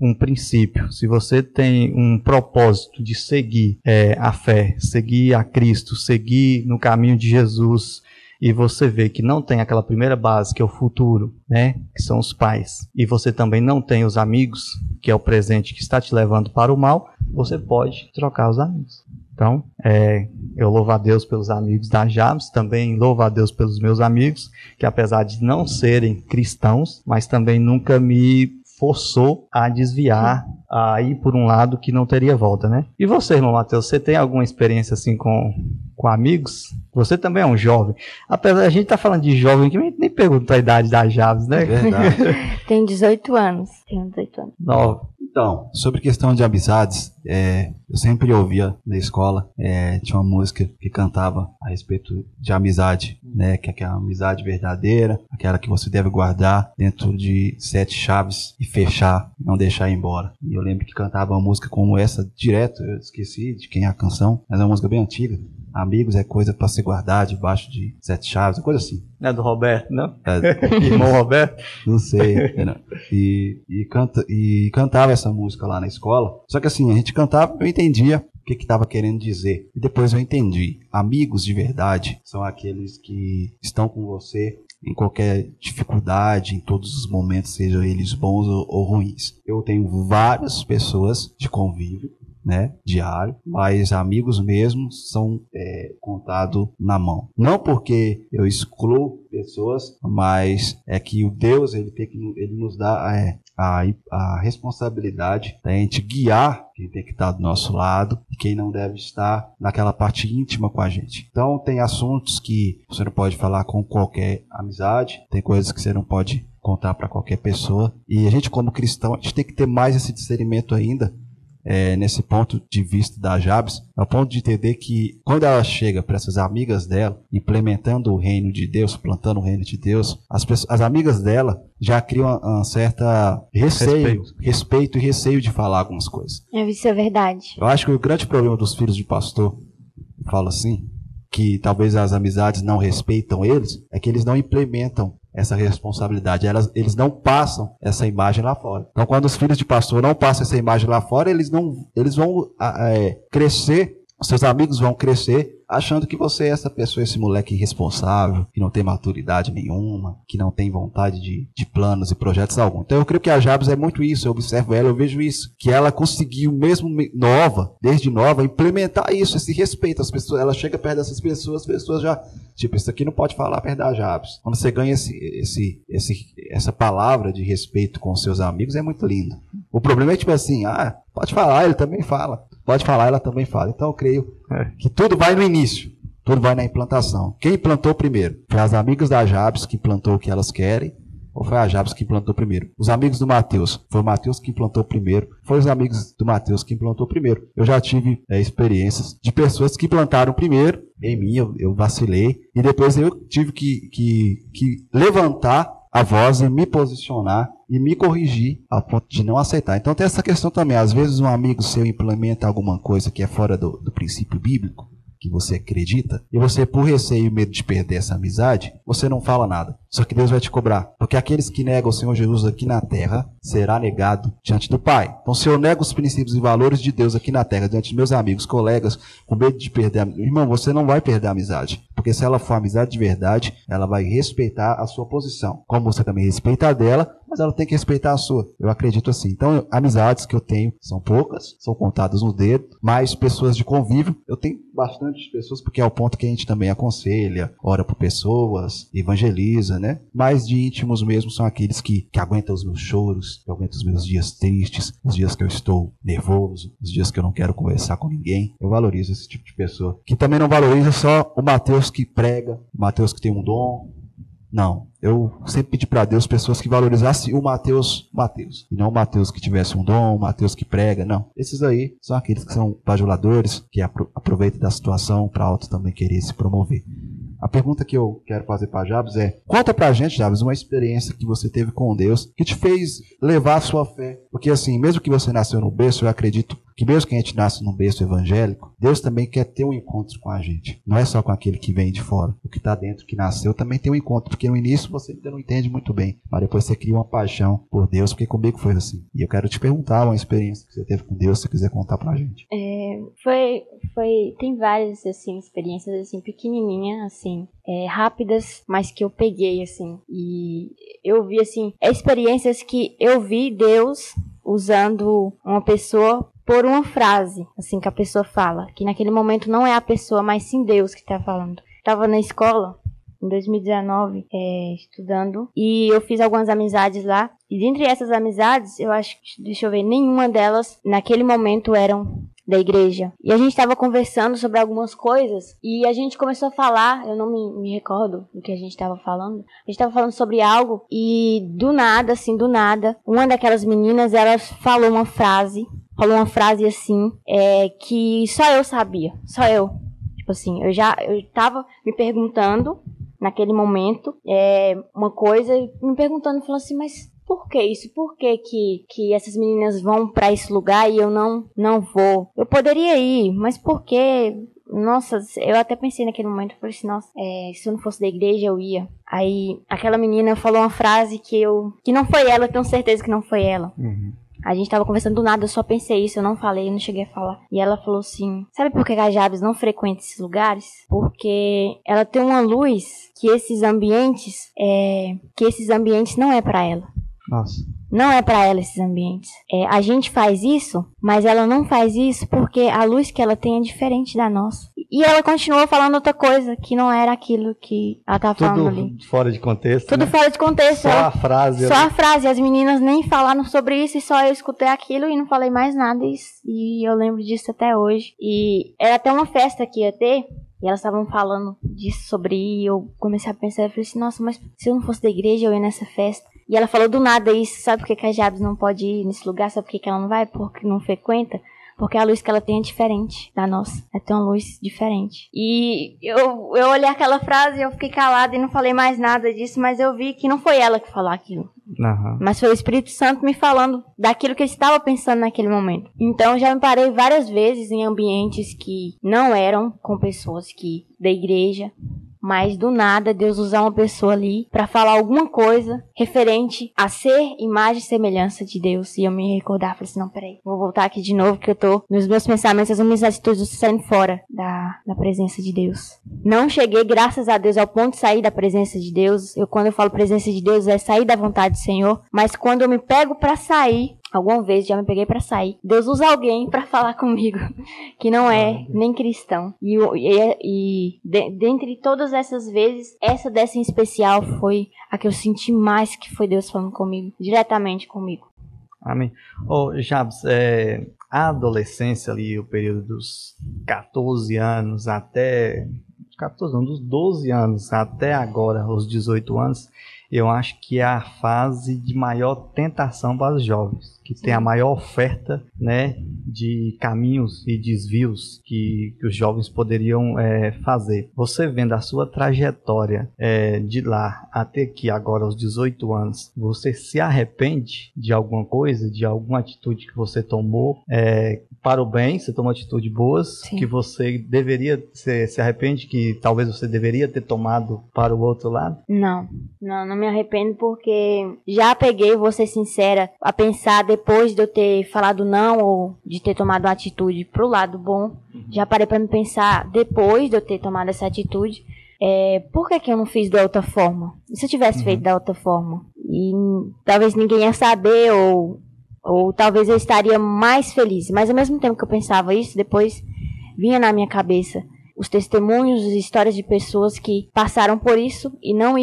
um princípio, se você tem um propósito de seguir é, a fé, seguir a Cristo, seguir no caminho de Jesus, e você vê que não tem aquela primeira base, que é o futuro, né, que são os pais, e você também não tem os amigos, que é o presente que está te levando para o mal, você pode trocar os amigos. Então, é, eu louvo a Deus pelos amigos da Jabes, também louvo a Deus pelos meus amigos, que apesar de não serem cristãos, mas também nunca me forçou a desviar, a ir por um lado que não teria volta, né? E você, irmão Matheus, você tem alguma experiência assim com, com amigos? Você também é um jovem. Apesar a gente tá falando de jovem, que nem pergunta a idade das Javes, né? Verdade. Tenho 18 anos. Tenho 18 anos. Nove. Então, sobre questão de amizades, é, eu sempre ouvia na escola, é, tinha uma música que cantava a respeito de amizade, né? Que é aquela amizade verdadeira, aquela que você deve guardar dentro de sete chaves e fechar, não deixar ir embora. E eu lembro que cantava uma música como essa direto, eu esqueci de quem é a canção, mas é uma música bem antiga. Amigos é coisa para se guardar debaixo de sete chaves, coisa assim. Não é do Roberto, não? É, Irmão Roberto? Não sei. não. E, e, canta, e cantava essa música lá na escola. Só que assim, a gente cantava, eu entendia o que estava querendo dizer. E depois eu entendi. Amigos de verdade são aqueles que estão com você em qualquer dificuldade, em todos os momentos, sejam eles bons ou, ou ruins. Eu tenho várias pessoas de convívio né, diário, mas amigos mesmo são é, contados na mão. Não porque eu excluo pessoas, mas é que o Deus ele tem que ele nos dá é, a, a responsabilidade da gente guiar quem tem que estar do nosso lado e quem não deve estar naquela parte íntima com a gente. Então tem assuntos que você não pode falar com qualquer amizade, tem coisas que você não pode contar para qualquer pessoa. E a gente como cristão, a gente tem que ter mais esse discernimento ainda é, nesse ponto de vista da Jabes, ao ponto de entender que quando ela chega para essas amigas dela, implementando o reino de Deus, plantando o reino de Deus, as, pessoas, as amigas dela já criam um certa receio, respeito. respeito. e receio de falar algumas coisas. É, isso é verdade. Eu acho que o grande problema dos filhos de pastor, falo assim, que talvez as amizades não respeitam eles, é que eles não implementam essa responsabilidade. Elas, eles não passam essa imagem lá fora. Então, quando os filhos de pastor não passam essa imagem lá fora, eles não, eles vão é, crescer, seus amigos vão crescer achando que você é essa pessoa, esse moleque irresponsável, que não tem maturidade nenhuma, que não tem vontade de, de planos e projetos algum. Então eu creio que a Jabes é muito isso, eu observo ela, eu vejo isso, que ela conseguiu, mesmo nova, desde nova, implementar isso, esse respeito. As pessoas, ela chega perto dessas pessoas, as pessoas já, tipo, isso aqui não pode falar perto da Jabes. Quando você ganha esse, esse, esse, essa palavra de respeito com seus amigos, é muito lindo. O problema é tipo assim, ah, pode falar, ele também fala. Pode falar, ela também fala. Então eu creio é. que tudo vai no início. Tudo vai na implantação. Quem plantou primeiro? Foi as amigas da Jabes que plantou o que elas querem ou foi a Jabes que implantou primeiro? Os amigos do Mateus, foi o Mateus que implantou primeiro, foi os amigos do Mateus que implantou primeiro. Eu já tive é, experiências de pessoas que plantaram primeiro, em mim eu, eu vacilei, e depois eu tive que, que, que levantar a voz e me posicionar e me corrigir a ponto de não aceitar. Então tem essa questão também. Às vezes um amigo seu implementa alguma coisa que é fora do, do princípio bíblico, que você acredita, e você, por receio e medo de perder essa amizade, você não fala nada. Só que Deus vai te cobrar. Porque aqueles que negam o Senhor Jesus aqui na terra, será negado diante do Pai. Então, se eu nego os princípios e valores de Deus aqui na terra, diante dos meus amigos, colegas, com medo de perder a... Irmão, você não vai perder a amizade. Porque se ela for amizade de verdade, ela vai respeitar a sua posição. Como você também respeita a dela, mas ela tem que respeitar a sua. Eu acredito assim. Então, amizades que eu tenho são poucas, são contadas no dedo, mas pessoas de convívio, eu tenho bastante pessoas, porque é o ponto que a gente também aconselha, ora por pessoas, evangeliza, né? Mais de íntimos mesmo são aqueles que, que aguentam os meus choros, que aguentam os meus dias tristes, os dias que eu estou nervoso, os dias que eu não quero conversar com ninguém. Eu valorizo esse tipo de pessoa. Que também não valoriza só o Mateus que prega, Mateus que tem um dom, não. Eu sempre pedi para Deus pessoas que valorizassem o Mateus, Mateus. E não o Mateus que tivesse um dom, o Mateus que prega, não. Esses aí são aqueles que são bajuladores, que aproveitam da situação para auto também querer se promover. A pergunta que eu quero fazer para Jabes é: conta pra gente, Jabes, uma experiência que você teve com Deus que te fez levar a sua fé. Porque assim, mesmo que você nasceu no berço, eu acredito que mesmo que a gente nasce num berço evangélico, Deus também quer ter um encontro com a gente. Não é só com aquele que vem de fora. O que está dentro, que nasceu, também tem um encontro. Porque no início você ainda não entende muito bem. Mas depois você cria uma paixão por Deus, porque comigo foi assim. E eu quero te perguntar uma experiência que você teve com Deus, se você quiser contar pra gente. É, foi, foi, tem várias, assim, experiências, assim, pequenininhas, assim, é, rápidas, mas que eu peguei, assim. E eu vi, assim, experiências que eu vi Deus usando uma pessoa por uma frase, assim, que a pessoa fala. Que naquele momento não é a pessoa, mas sim Deus que está falando. Tava na escola, em 2019, é, estudando, e eu fiz algumas amizades lá. E dentre essas amizades, eu acho deixa eu ver, nenhuma delas naquele momento eram da igreja. E a gente estava conversando sobre algumas coisas e a gente começou a falar, eu não me, me recordo do que a gente estava falando. A gente estava falando sobre algo e do nada, assim, do nada, uma daquelas meninas, ela falou uma frase, falou uma frase assim, é, que só eu sabia, só eu. Tipo assim, eu já, eu tava me perguntando naquele momento, é, uma coisa, me perguntando, falando assim, mas por que isso? Por que, que, que essas meninas vão para esse lugar e eu não, não vou? Eu poderia ir, mas por que? Nossa, eu até pensei naquele momento, falei assim, nossa, é, se eu não fosse da igreja, eu ia. Aí, aquela menina falou uma frase que eu, que não foi ela, eu tenho certeza que não foi ela. Uhum. A gente tava conversando do nada, eu só pensei isso, eu não falei, eu não cheguei a falar. E ela falou assim: Sabe por que a Jabes não frequenta esses lugares? Porque ela tem uma luz que esses ambientes, é, que esses ambientes não é para ela. Nossa. Não é para ela esses ambientes. É, a gente faz isso, mas ela não faz isso porque a luz que ela tem é diferente da nossa. E ela continuou falando outra coisa que não era aquilo que ela tava Tudo falando ali. fora de contexto. Tudo né? fora de contexto. Só ela- a frase. só ali. a frase. As meninas nem falaram sobre isso e só eu escutei aquilo e não falei mais nada. E, e eu lembro disso até hoje. E era até uma festa que ia ter. E elas estavam falando disso sobre e eu comecei a pensar, eu falei assim, nossa, mas se eu não fosse da igreja, eu ia nessa festa. E ela falou do nada isso, sabe por que que a Jabes não pode ir nesse lugar? Sabe por que que ela não vai? Porque não frequenta? Porque a luz que ela tem é diferente da nossa. Ela tem uma luz diferente. E eu, eu olhei aquela frase e eu fiquei calada e não falei mais nada disso, mas eu vi que não foi ela que falou aquilo. Aham. Mas foi o Espírito Santo me falando daquilo que eu estava pensando naquele momento. Então já me parei várias vezes em ambientes que não eram com pessoas que da igreja, mas do nada Deus usar uma pessoa ali para falar alguma coisa referente a ser imagem e semelhança de Deus. E eu me recordar, falei assim, não, peraí, vou voltar aqui de novo que eu tô nos meus pensamentos, as minhas atitudes saindo fora da, da presença de Deus. Não cheguei, graças a Deus, ao ponto de sair da presença de Deus. Eu quando eu falo presença de Deus é sair da vontade do Senhor, mas quando eu me pego para sair, Alguma vez já me peguei pra sair. Deus usa alguém pra falar comigo que não é nem cristão. E, e, e de- dentre todas essas vezes, essa dessa em especial foi a que eu senti mais que foi Deus falando comigo, diretamente comigo. Amém. Ô, Jabs, é, a adolescência ali, o período dos 14 anos até. 14 não, dos 12 anos até agora, os 18 anos, eu acho que é a fase de maior tentação para os jovens, que tem a maior oferta, né, de caminhos e desvios que, que os jovens poderiam é, fazer. Você vendo a sua trajetória é, de lá até aqui agora aos 18 anos, você se arrepende de alguma coisa, de alguma atitude que você tomou é, para o bem, você tomou atitudes boas, Sim. que você deveria, se, se arrepende que talvez você deveria ter tomado para o outro lado? Não, não, não me arrependo porque já peguei, vou ser sincera, a pensar depois de eu ter falado não ou de ter tomado uma atitude pro lado bom. Já parei pra me pensar depois de eu ter tomado essa atitude. É, por que, que eu não fiz da outra forma? E se eu tivesse Uhum. feito da outra forma? E talvez ninguém ia saber, ou, ou talvez eu estaria mais feliz. Mas ao mesmo tempo que eu pensava isso, depois vinha na minha cabeça os testemunhos, as histórias de pessoas que passaram por isso e não,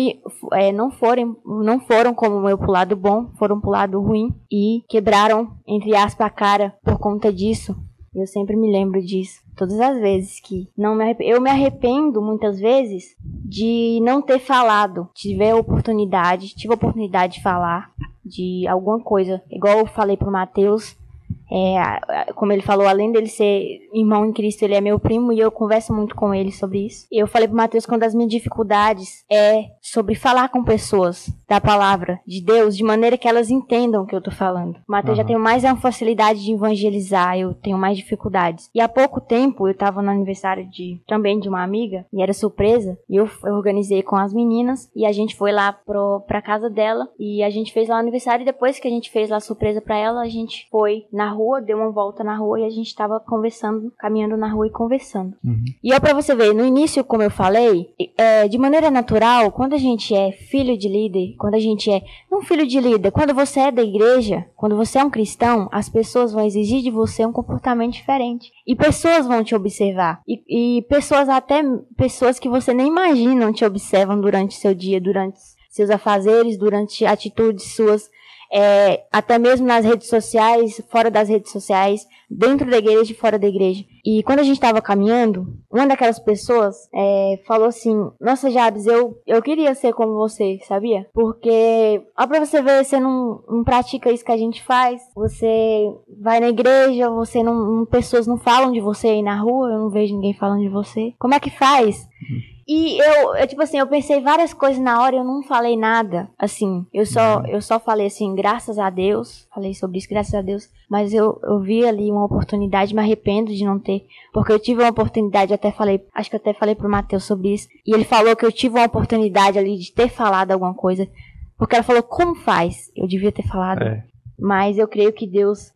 é, não, foram, não foram como eu pro lado bom, foram pro lado ruim e quebraram, entre aspas, a cara por conta disso. Eu sempre me lembro disso. Todas as vezes que não me eu me arrependo muitas vezes de não ter falado. Tive a oportunidade, tive a oportunidade de falar de alguma coisa. Igual eu falei pro Matheus, é, como ele falou, além dele ser irmão em Cristo, ele é meu primo e eu converso muito com ele sobre isso. Eu falei pro Matheus que uma das minhas dificuldades é sobre falar com pessoas da palavra de Deus de maneira que elas entendam o que eu tô falando. O Matheus já tem mais uma facilidade de evangelizar, eu tenho mais dificuldades. E há pouco tempo eu tava no aniversário de também de uma amiga e era surpresa e eu, eu organizei com as meninas e a gente foi lá pro, pra casa dela e a gente fez lá o aniversário e depois que a gente fez lá a surpresa pra ela, a gente foi na rua, deu uma volta na rua e a gente tava conversando, caminhando na rua e conversando. E é pra você ver, no início, como eu falei, é, de maneira natural, quando a gente é filho de líder, quando a gente é. Não filho de líder, quando você é da igreja, quando você é um cristão, as pessoas vão exigir de você um comportamento diferente. E pessoas vão te observar. E, e pessoas, até pessoas que você nem imagina, te observam durante seu dia, durante seus afazeres, durante atitudes suas é, até mesmo nas redes sociais, fora das redes sociais, dentro da igreja e fora da igreja. E quando a gente estava caminhando, uma daquelas pessoas é, falou assim: Nossa, Jabes, eu, eu queria ser como você, sabia? Porque, ó, pra você ver, você não, não pratica isso que a gente faz. Você vai na igreja, você não. Pessoas não falam de você aí na rua, eu não vejo ninguém falando de você. Como é que faz? E eu, eu, tipo assim, eu pensei várias coisas na hora e eu não falei nada. Assim, eu só, uhum. eu só falei assim, graças a Deus. Falei sobre isso, graças a Deus. Mas eu, eu vi ali uma oportunidade, me arrependo de não ter. Porque eu tive uma oportunidade, até falei, acho que até falei pro Matheus sobre isso. E ele falou que eu tive uma oportunidade ali de ter falado alguma coisa. Porque ela falou, como faz? Eu devia ter falado. É. Mas eu creio que Deus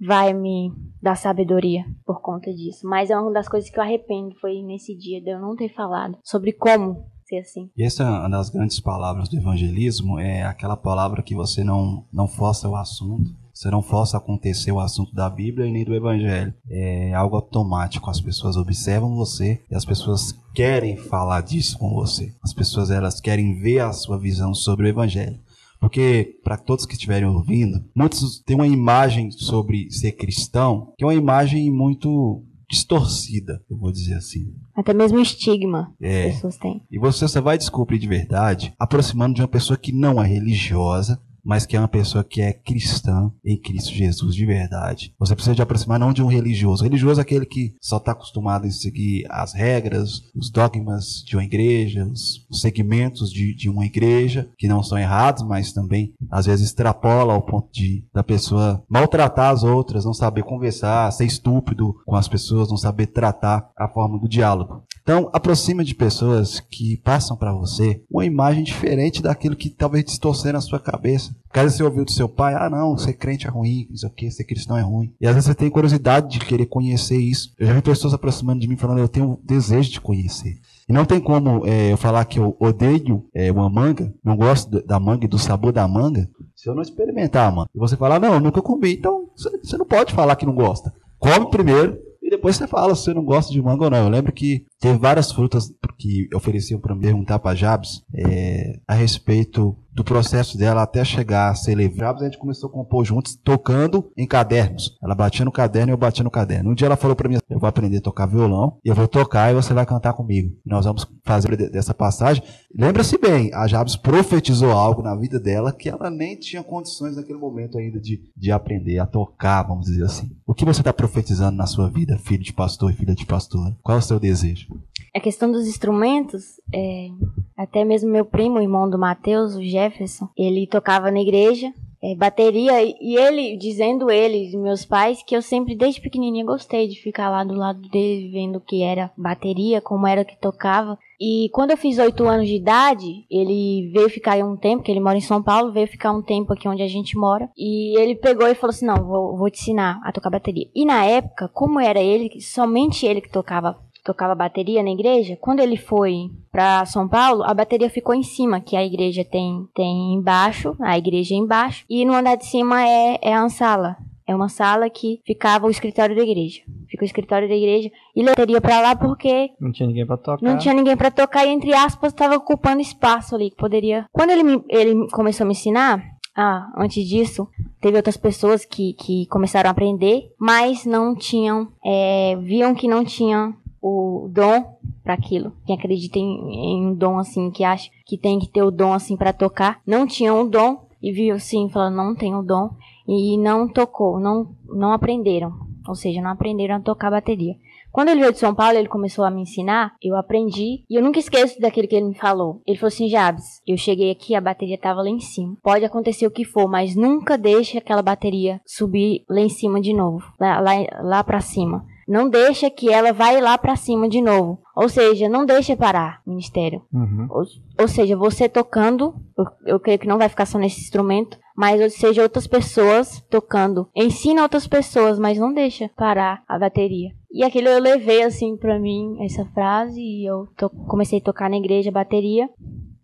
vai me dar sabedoria por conta disso. Mas é uma das coisas que eu arrependo foi nesse dia de eu não ter falado sobre como ser assim. E essa é uma das grandes palavras do evangelismo, é aquela palavra que você não, não força o assunto, você não força acontecer o assunto da Bíblia e nem do Evangelho. É algo automático. As pessoas observam você e as pessoas querem falar disso com você. As pessoas elas querem ver a sua visão sobre o Evangelho. Porque, para todos que estiverem ouvindo, muitos têm uma imagem sobre ser cristão que é uma imagem muito distorcida, eu vou dizer assim. Até mesmo estigma é. as pessoas têm. E você só vai descobrir de verdade aproximando de uma pessoa que não é religiosa, mas que é uma pessoa que é cristã em Cristo Jesus de verdade. Você precisa de aproximar não de um religioso. O religioso é aquele que só está acostumado a seguir as regras, os dogmas de uma igreja, os segmentos de, de uma igreja, que não são errados, mas também às vezes extrapola ao ponto de da pessoa maltratar as outras, não saber conversar, ser estúpido com as pessoas, não saber tratar a forma do diálogo. Então, aproxima de pessoas que passam para você uma imagem diferente daquilo que talvez distorcer na sua cabeça. Caso você ouviu do seu pai, ah não, ser crente é ruim, não sei o que, ser cristão é ruim. E às vezes você tem curiosidade de querer conhecer isso. Eu já vi pessoas aproximando de mim falando, eu tenho desejo de conhecer. E não tem como é, eu falar que eu odeio é, uma manga, não gosto da manga e do sabor da manga, se eu não experimentar, mano. E você falar, não, eu nunca comi, então você não pode falar que não gosta. Come primeiro, e depois você fala se você não gosta de manga ou não. Eu lembro que teve várias frutas que ofereciam para me perguntar para Jabs é, a respeito do processo dela até chegar a ser levada, a gente começou a compor juntos, tocando em cadernos. Ela batia no caderno e eu batia no caderno. Um dia ela falou para mim: Eu vou aprender a tocar violão, e eu vou tocar e você vai cantar comigo. Nós vamos fazer dessa passagem. Lembra-se bem, a Jabes profetizou algo na vida dela que ela nem tinha condições naquele momento ainda de, de aprender a tocar, vamos dizer assim. O que você está profetizando na sua vida, filho de pastor e filha de pastor? Qual é o seu desejo? A questão dos instrumentos, é, até mesmo meu primo, irmão do Mateus, o Jefferson, ele tocava na igreja, é, bateria, e ele, dizendo ele, meus pais, que eu sempre, desde pequenininha, gostei de ficar lá do lado dele, vendo o que era bateria, como era que tocava. E quando eu fiz oito anos de idade, ele veio ficar um tempo, que ele mora em São Paulo, veio ficar um tempo aqui onde a gente mora. E ele pegou e falou assim: Não, vou, vou te ensinar a tocar bateria. E na época, como era ele, somente ele que tocava tocava bateria na igreja, quando ele foi para São Paulo, a bateria ficou em cima, que a igreja tem, tem embaixo, a igreja é embaixo, e no andar de cima é, é a sala. É uma sala que ficava o escritório da igreja. Fica o escritório da igreja e bateria para lá porque não tinha ninguém para tocar. Não tinha ninguém para tocar e entre aspas estava ocupando espaço ali que poderia. Quando ele me, ele começou a me ensinar, ah, antes disso, teve outras pessoas que, que começaram a aprender, mas não tinham, é, viam que não tinham o dom para aquilo. Quem acredita em, em, um dom assim, que acha que tem que ter o dom assim para tocar, não tinha o dom e viu assim, falando não tem o dom e não tocou, não não aprenderam, ou seja, não aprenderam a tocar bateria. Quando ele veio de São Paulo, ele começou a me ensinar, eu aprendi, e eu nunca esqueço daquilo que ele me falou. Ele falou assim, Jabs, eu cheguei aqui, a bateria tava lá em cima. Pode acontecer o que for, mas nunca deixe aquela bateria subir lá em cima de novo, lá, lá, lá pra cima não deixa que ela vai lá para cima de novo. Ou seja, não deixa parar ministério. Uhum. Ou, ou, seja, você tocando, eu, eu, creio que não vai ficar só nesse instrumento, mas ou seja, outras pessoas tocando. Ensina outras pessoas, mas não deixa parar a bateria. E aquilo eu levei assim para mim essa frase e eu to comecei a tocar na igreja bateria.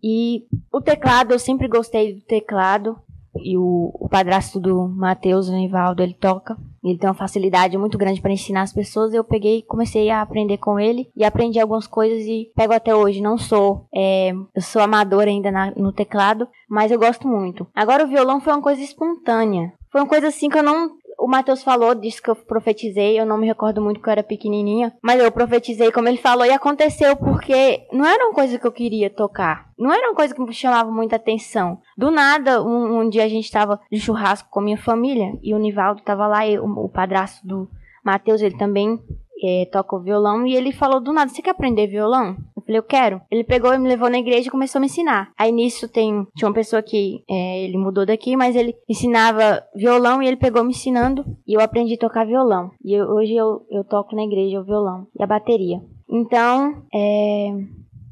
E o teclado, eu sempre gostei do teclado. E o, o padrasto do Matheus, o Nivaldo, ele toca Ele tem uma facilidade muito grande para ensinar as pessoas. Eu peguei e comecei a aprender com ele e aprendi algumas coisas e pego até hoje. Não sou, é, eu sou amadora ainda na, no teclado, mas eu gosto muito. Agora o violão foi uma coisa espontânea. Foi uma coisa assim que eu não o Matheus falou disso que eu profetizei, eu não me recordo muito que eu era pequenininha, mas eu profetizei como ele falou e aconteceu porque não era uma coisa que eu queria tocar. Não era uma coisa que me chamava muita atenção. Do nada, um, um dia a gente estava de churrasco com a minha família e o Nivaldo estava lá, e o, o padrasto do Matheus, ele também é, toca o violão e ele falou do nada: Você quer aprender violão? Falei: Eu quero. Ele pegou e me levou na igreja e começou a me ensinar. Aí nisso tem, tinha uma pessoa que é, ele mudou daqui, mas ele ensinava violão e ele pegou me ensinando e eu aprendi a tocar violão. E eu, hoje eu, eu toco na igreja o violão e a bateria. Então, é,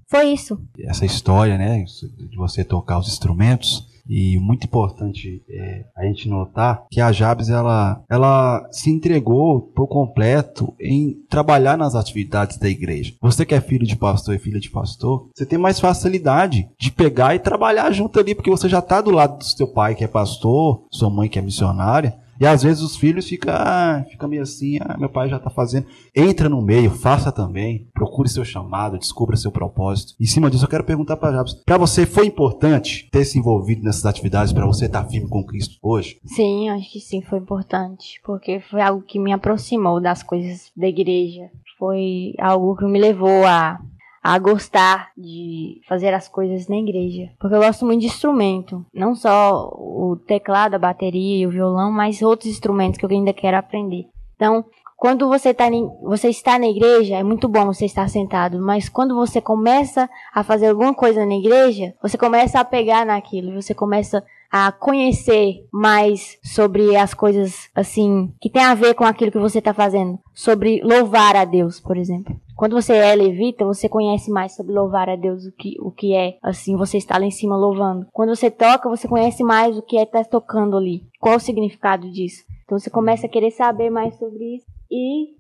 foi isso. Essa história, né, de você tocar os instrumentos e muito importante é, a gente notar que a Jabes ela, ela se entregou por completo em trabalhar nas atividades da igreja. Você que é filho de pastor e filha de pastor, você tem mais facilidade de pegar e trabalhar junto ali, porque você já está do lado do seu pai que é pastor, sua mãe que é missionária. E às vezes os filhos ficam ah, fica meio assim, ah, meu pai já está fazendo. Entra no meio, faça também, procure seu chamado, descubra seu propósito. Em cima disso, eu quero perguntar para Jabes, para você foi importante ter se envolvido nessas atividades para você estar tá firme com Cristo hoje? Sim, acho que sim, foi importante, porque foi algo que me aproximou das coisas da igreja. Foi algo que me levou a a gostar de fazer as coisas na igreja. Porque eu gosto muito de instrumento. Não só o teclado, a bateria e o violão, mas outros instrumentos que eu ainda quero aprender. Então, quando você, tá, você está na igreja, é muito bom você estar sentado, mas quando você começa a fazer alguma coisa na igreja, você começa a pegar naquilo, você começa a conhecer mais sobre as coisas assim que tem a ver com aquilo que você está fazendo, sobre louvar a Deus, por exemplo. Quando você é levita, você conhece mais sobre louvar a Deus, o que, o que é, assim, você está lá em cima louvando. Quando você toca, você conhece mais o que é estar tocando ali. Qual o significado disso? Então você começa a querer saber mais sobre isso e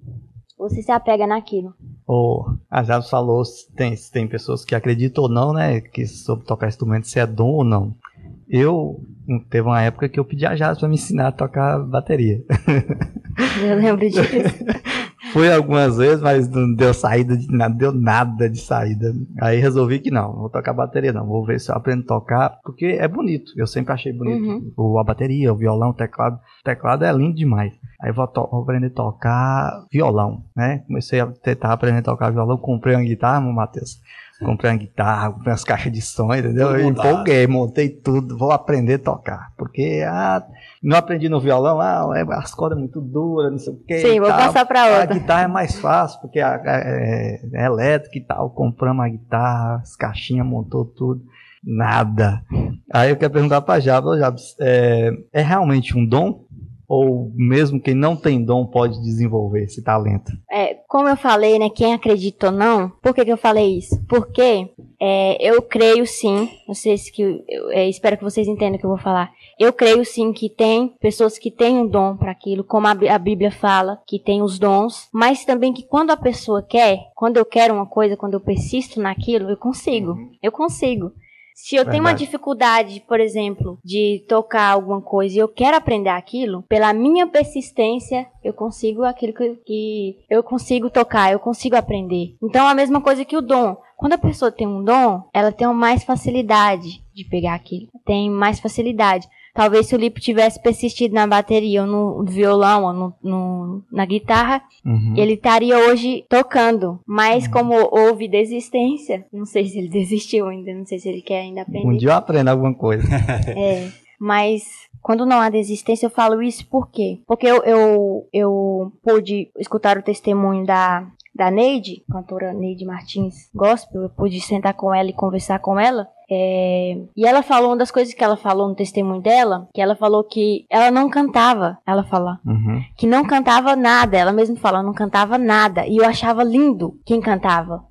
você se apega naquilo. O a Jabs falou tem tem pessoas que acreditam ou não, né, que sobre tocar instrumento se é dom ou não. Eu teve uma época que eu pedi a Jazz para me ensinar a tocar bateria. Eu lembro disso. Fui algumas vezes, mas não deu saída de nada, deu nada de saída. Aí resolvi que não, vou tocar bateria não, vou ver se eu aprendo a tocar, porque é bonito. Eu sempre achei bonito uhum. a bateria, o violão, o teclado. O teclado é lindo demais. Aí vou, vou, aprender a tocar violão, né? Comecei a tentar aprender a tocar violão, comprei uma guitarra, Matheus. Comprei uma guitarra, comprei umas caixas de som, entendeu? Eu empolguei, montei tudo, vou aprender a tocar. Porque ah, não aprendi no violão, ah, é, as cordas muito duras, não sei o quê. Sim, vou tal. passar para outra. A guitarra é mais fácil, porque é, é, é elétrica e tal. Compramos a guitarra, as caixinhas, montou tudo. Nada. Aí eu quero perguntar para Jabs, Jabs, é, é realmente um dom? Ou mesmo quem não tem dom pode desenvolver esse talento? É, como eu falei, né, quem acredita ou não, por que, que eu falei isso? Porque é, eu creio sim, se que, eu, é, espero que vocês entendam o que eu vou falar. Eu creio sim que tem pessoas que têm um dom para aquilo, como a, a Bíblia fala, que tem os dons, mas também que quando a pessoa quer, quando eu quero uma coisa, quando eu persisto naquilo, eu consigo. Eu consigo. Se eu Verdade. tenho uma dificuldade, por exemplo, de tocar alguma coisa e eu quero aprender aquilo, pela minha persistência, eu consigo aquilo que, que eu consigo tocar, eu consigo aprender. Então, a mesma coisa que o dom. Quando a pessoa tem um dom, ela tem mais facilidade de pegar aquilo. Tem mais facilidade. Talvez se o Lipe tivesse persistido na bateria ou no violão ou no, no na guitarra, uhum. ele estaria hoje tocando. Mas uhum. como houve desistência, não sei se ele desistiu ainda, não sei se ele quer ainda aprender. Um dia eu aprendo alguma coisa. é, mas quando não há desistência, eu falo isso por quê? Porque eu, eu, eu pude escutar o testemunho da, da Neide, cantora Neide Martins Gospel, eu pude sentar com ela e conversar com ela. É... E ela falou, uma das coisas que ela falou no testemunho dela, que ela falou que ela não cantava, ela fala, uhum. que não cantava nada, ela mesma fala, não cantava nada, e eu achava lindo quem cantava.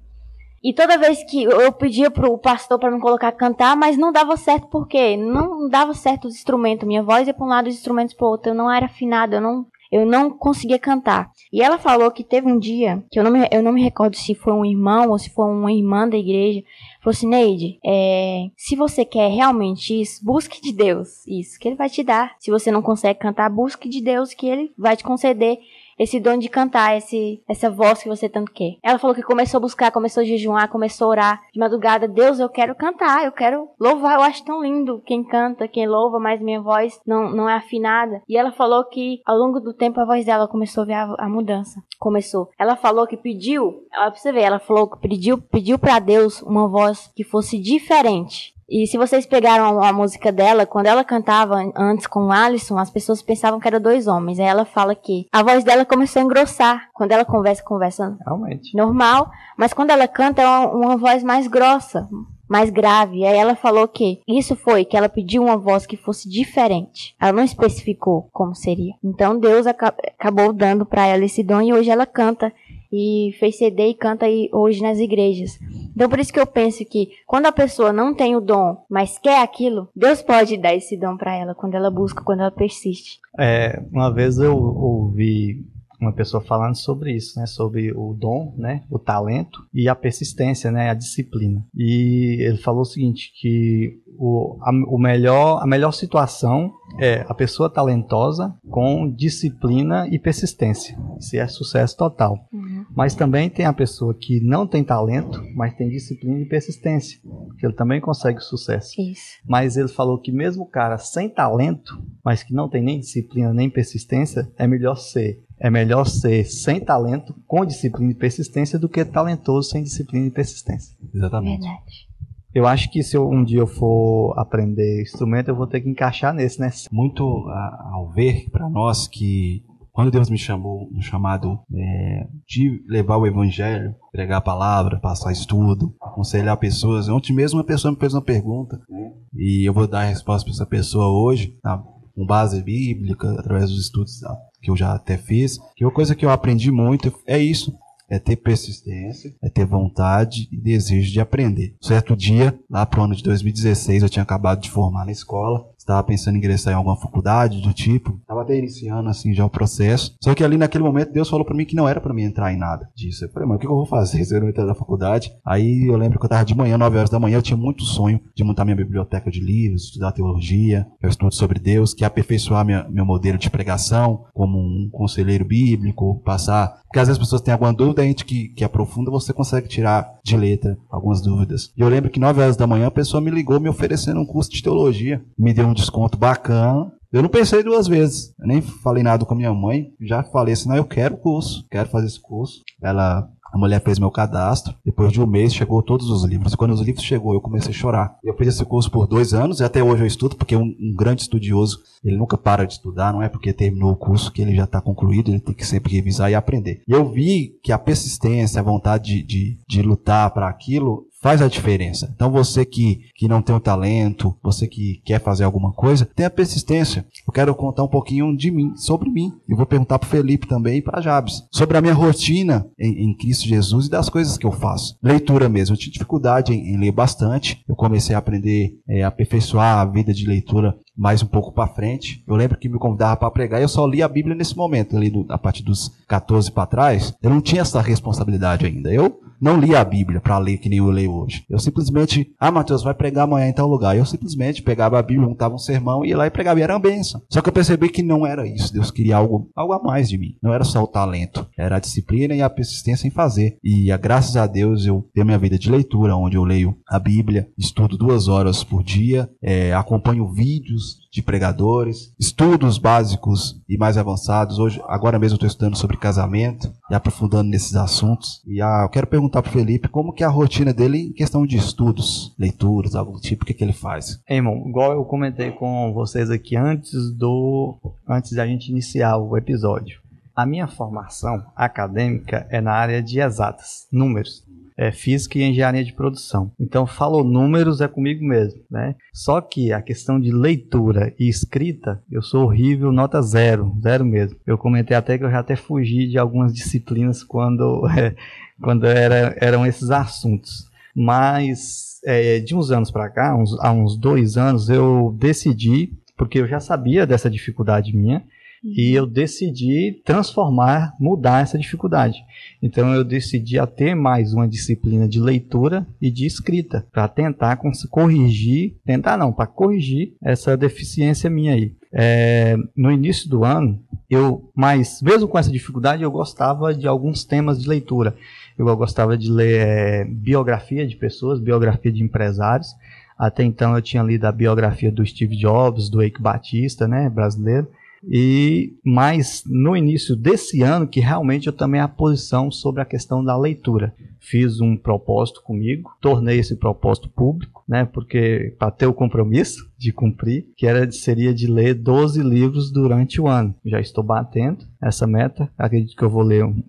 E toda vez que eu pedia pro pastor para me colocar a cantar, mas não dava certo porque não dava certo os instrumentos, minha voz ia para um lado, os instrumentos para outro, eu não era afinada, eu não eu não conseguia cantar. E ela falou que teve um dia, que eu não me, eu não me recordo se foi um irmão ou se foi uma irmã da igreja, falou assim, Neide, é, se você quer realmente isso, busque de Deus isso, que ele vai te dar. Se você não consegue cantar, busque de Deus que ele vai te conceder esse dom de cantar, esse, essa voz que você tanto quer. Ela falou que começou a buscar, começou a jejuar, começou a orar de madrugada. Deus, eu quero cantar, eu quero louvar. Eu acho tão lindo quem canta, quem louva, mas minha voz não, não é afinada. E ela falou que ao longo do tempo a voz dela começou a ver a, a mudança. Começou. Ela falou que pediu, ela, pra você ver, ela falou que pediu, pediu para Deus uma voz que fosse diferente. E se vocês pegaram a música dela, quando ela cantava antes com o Alisson, as pessoas pensavam que eram dois homens. Aí ela fala que a voz dela começou a engrossar. Quando ela conversa, conversa Realmente. normal. Mas quando ela canta, é uma, uma voz mais grossa, mais grave. Aí ela falou que isso foi que ela pediu uma voz que fosse diferente. Ela não especificou como seria. Então Deus aca acabou dando para ela esse dom e hoje ela canta e fez CD e canta hoje nas igrejas. Então por isso que eu penso que quando a pessoa não tem o dom, mas quer aquilo, Deus pode dar esse dom para ela quando ela busca, quando ela persiste. É, uma vez eu ouvi uma pessoa falando sobre isso, né, sobre o dom, né, o talento e a persistência, né, a disciplina. E ele falou o seguinte que o, a, o melhor, a melhor situação é a pessoa talentosa com disciplina e persistência. Isso é sucesso total. Uhum. Mas também tem a pessoa que não tem talento, mas tem disciplina e persistência, que ele também consegue sucesso. Isso. Mas ele falou que mesmo o cara sem talento, mas que não tem nem disciplina nem persistência, é melhor ser. É melhor ser sem talento, com disciplina e persistência, do que talentoso sem disciplina e persistência. Exatamente. Verdade. Eu acho que se eu, um dia eu for aprender instrumento, eu vou ter que encaixar nesse, né? Muito a- ao ver para nós que quando Deus me chamou no chamado é, de levar o evangelho, pregar a palavra, passar estudo, aconselhar pessoas. Ontem mesmo uma pessoa me fez uma pergunta né, e eu vou dar a resposta para essa pessoa hoje, tá, com base bíblica, através dos estudos tá, que eu já até fiz. Que uma coisa que eu aprendi muito é isso. É ter persistência, é ter vontade e desejo de aprender. Certo dia, lá pro ano de 2016, eu tinha acabado de formar na escola, estava pensando em ingressar em alguma faculdade do tipo, estava até iniciando assim já o processo. Só que ali naquele momento Deus falou para mim que não era para mim entrar em nada disso. Eu falei, mas o que eu vou fazer se eu não entrar na faculdade? Aí eu lembro que eu estava de manhã, 9 horas da manhã, eu tinha muito sonho de montar minha biblioteca de livros, estudar teologia, eu estudo sobre Deus, que é aperfeiçoar minha, meu modelo de pregação como um conselheiro bíblico, passar. Porque às vezes as pessoas têm alguma dúvida, a gente que, que aprofunda, você consegue tirar de letra algumas dúvidas. E eu lembro que 9 horas da manhã a pessoa me ligou me oferecendo um curso de teologia. Me deu um desconto bacana. Eu não pensei duas vezes. Eu nem falei nada com a minha mãe. Já falei assim, não, eu quero o curso. Quero fazer esse curso. Ela a mulher fez meu cadastro. Depois de um mês, chegou todos os livros. Quando os livros chegou, eu comecei a chorar. Eu fiz esse curso por dois anos e até hoje eu estudo, porque um, um grande estudioso, ele nunca para de estudar, não é porque terminou o curso que ele já está concluído, ele tem que sempre revisar e aprender. E eu vi que a persistência, a vontade de, de, de lutar para aquilo, faz a diferença. Então você que, que não tem o talento, você que quer fazer alguma coisa, tenha persistência. Eu quero contar um pouquinho de mim, sobre mim. Eu vou perguntar para Felipe também e para Jabes. Sobre a minha rotina em, em Cristo Jesus e das coisas que eu faço. Leitura mesmo. Eu tive dificuldade em, em ler bastante. Eu comecei a aprender, é, aperfeiçoar a vida de leitura mais um pouco para frente. Eu lembro que me convidava para pregar e eu só li a Bíblia nesse momento, ali do, a partir dos 14 para trás. Eu não tinha essa responsabilidade ainda. Eu não li a Bíblia para ler que nem eu leio hoje. Eu simplesmente, ah, Mateus, vai pregar amanhã em tal lugar. Eu simplesmente pegava a Bíblia, montava um sermão, ia lá e pregava. E era uma benção. Só que eu percebi que não era isso. Deus queria algo, algo a mais de mim. Não era só o talento. Era a disciplina e a persistência em fazer. E graças a Deus eu tenho minha vida de leitura, onde eu leio a Bíblia, estudo duas horas por dia, é, acompanho vídeos de pregadores, estudos básicos e mais avançados. Hoje, agora mesmo estou estudando sobre casamento e aprofundando nesses assuntos. E ah, eu quero perguntar para o Felipe como que é a rotina dele em questão de estudos, leituras, algo do tipo, o que, que ele faz? Ei, irmão, igual eu comentei com vocês aqui antes do antes da gente iniciar o episódio. A minha formação acadêmica é na área de exatas, números. É física e engenharia de produção. Então, falou números é comigo mesmo, né? Só que a questão de leitura e escrita, eu sou horrível, nota zero, zero mesmo. Eu comentei até que eu já até fugi de algumas disciplinas quando, é, quando era, eram esses assuntos. Mas é, de uns anos para cá, uns, há uns dois anos, eu decidi, porque eu já sabia dessa dificuldade minha, E eu decidi transformar, mudar essa dificuldade. Então eu decidi a ter mais uma disciplina de leitura e de escrita para tentar corrigir, tentar não, para corrigir essa deficiência minha aí. É, no início do ano, eu, mas mesmo com essa dificuldade, eu gostava de alguns temas de leitura. Eu gostava de ler é, biografia de pessoas, biografia de empresários. Até então eu tinha lido a biografia do Steve Jobs, do Eike Batista, né, brasileiro. E mais no início desse ano que realmente eu tomei a posição sobre a questão da leitura. Fiz um propósito comigo, tornei esse propósito público, né, porque para ter o compromisso de cumprir, que era seria de ler 12 livros durante o ano. Já estou batendo essa meta, acredito que eu vou ler um,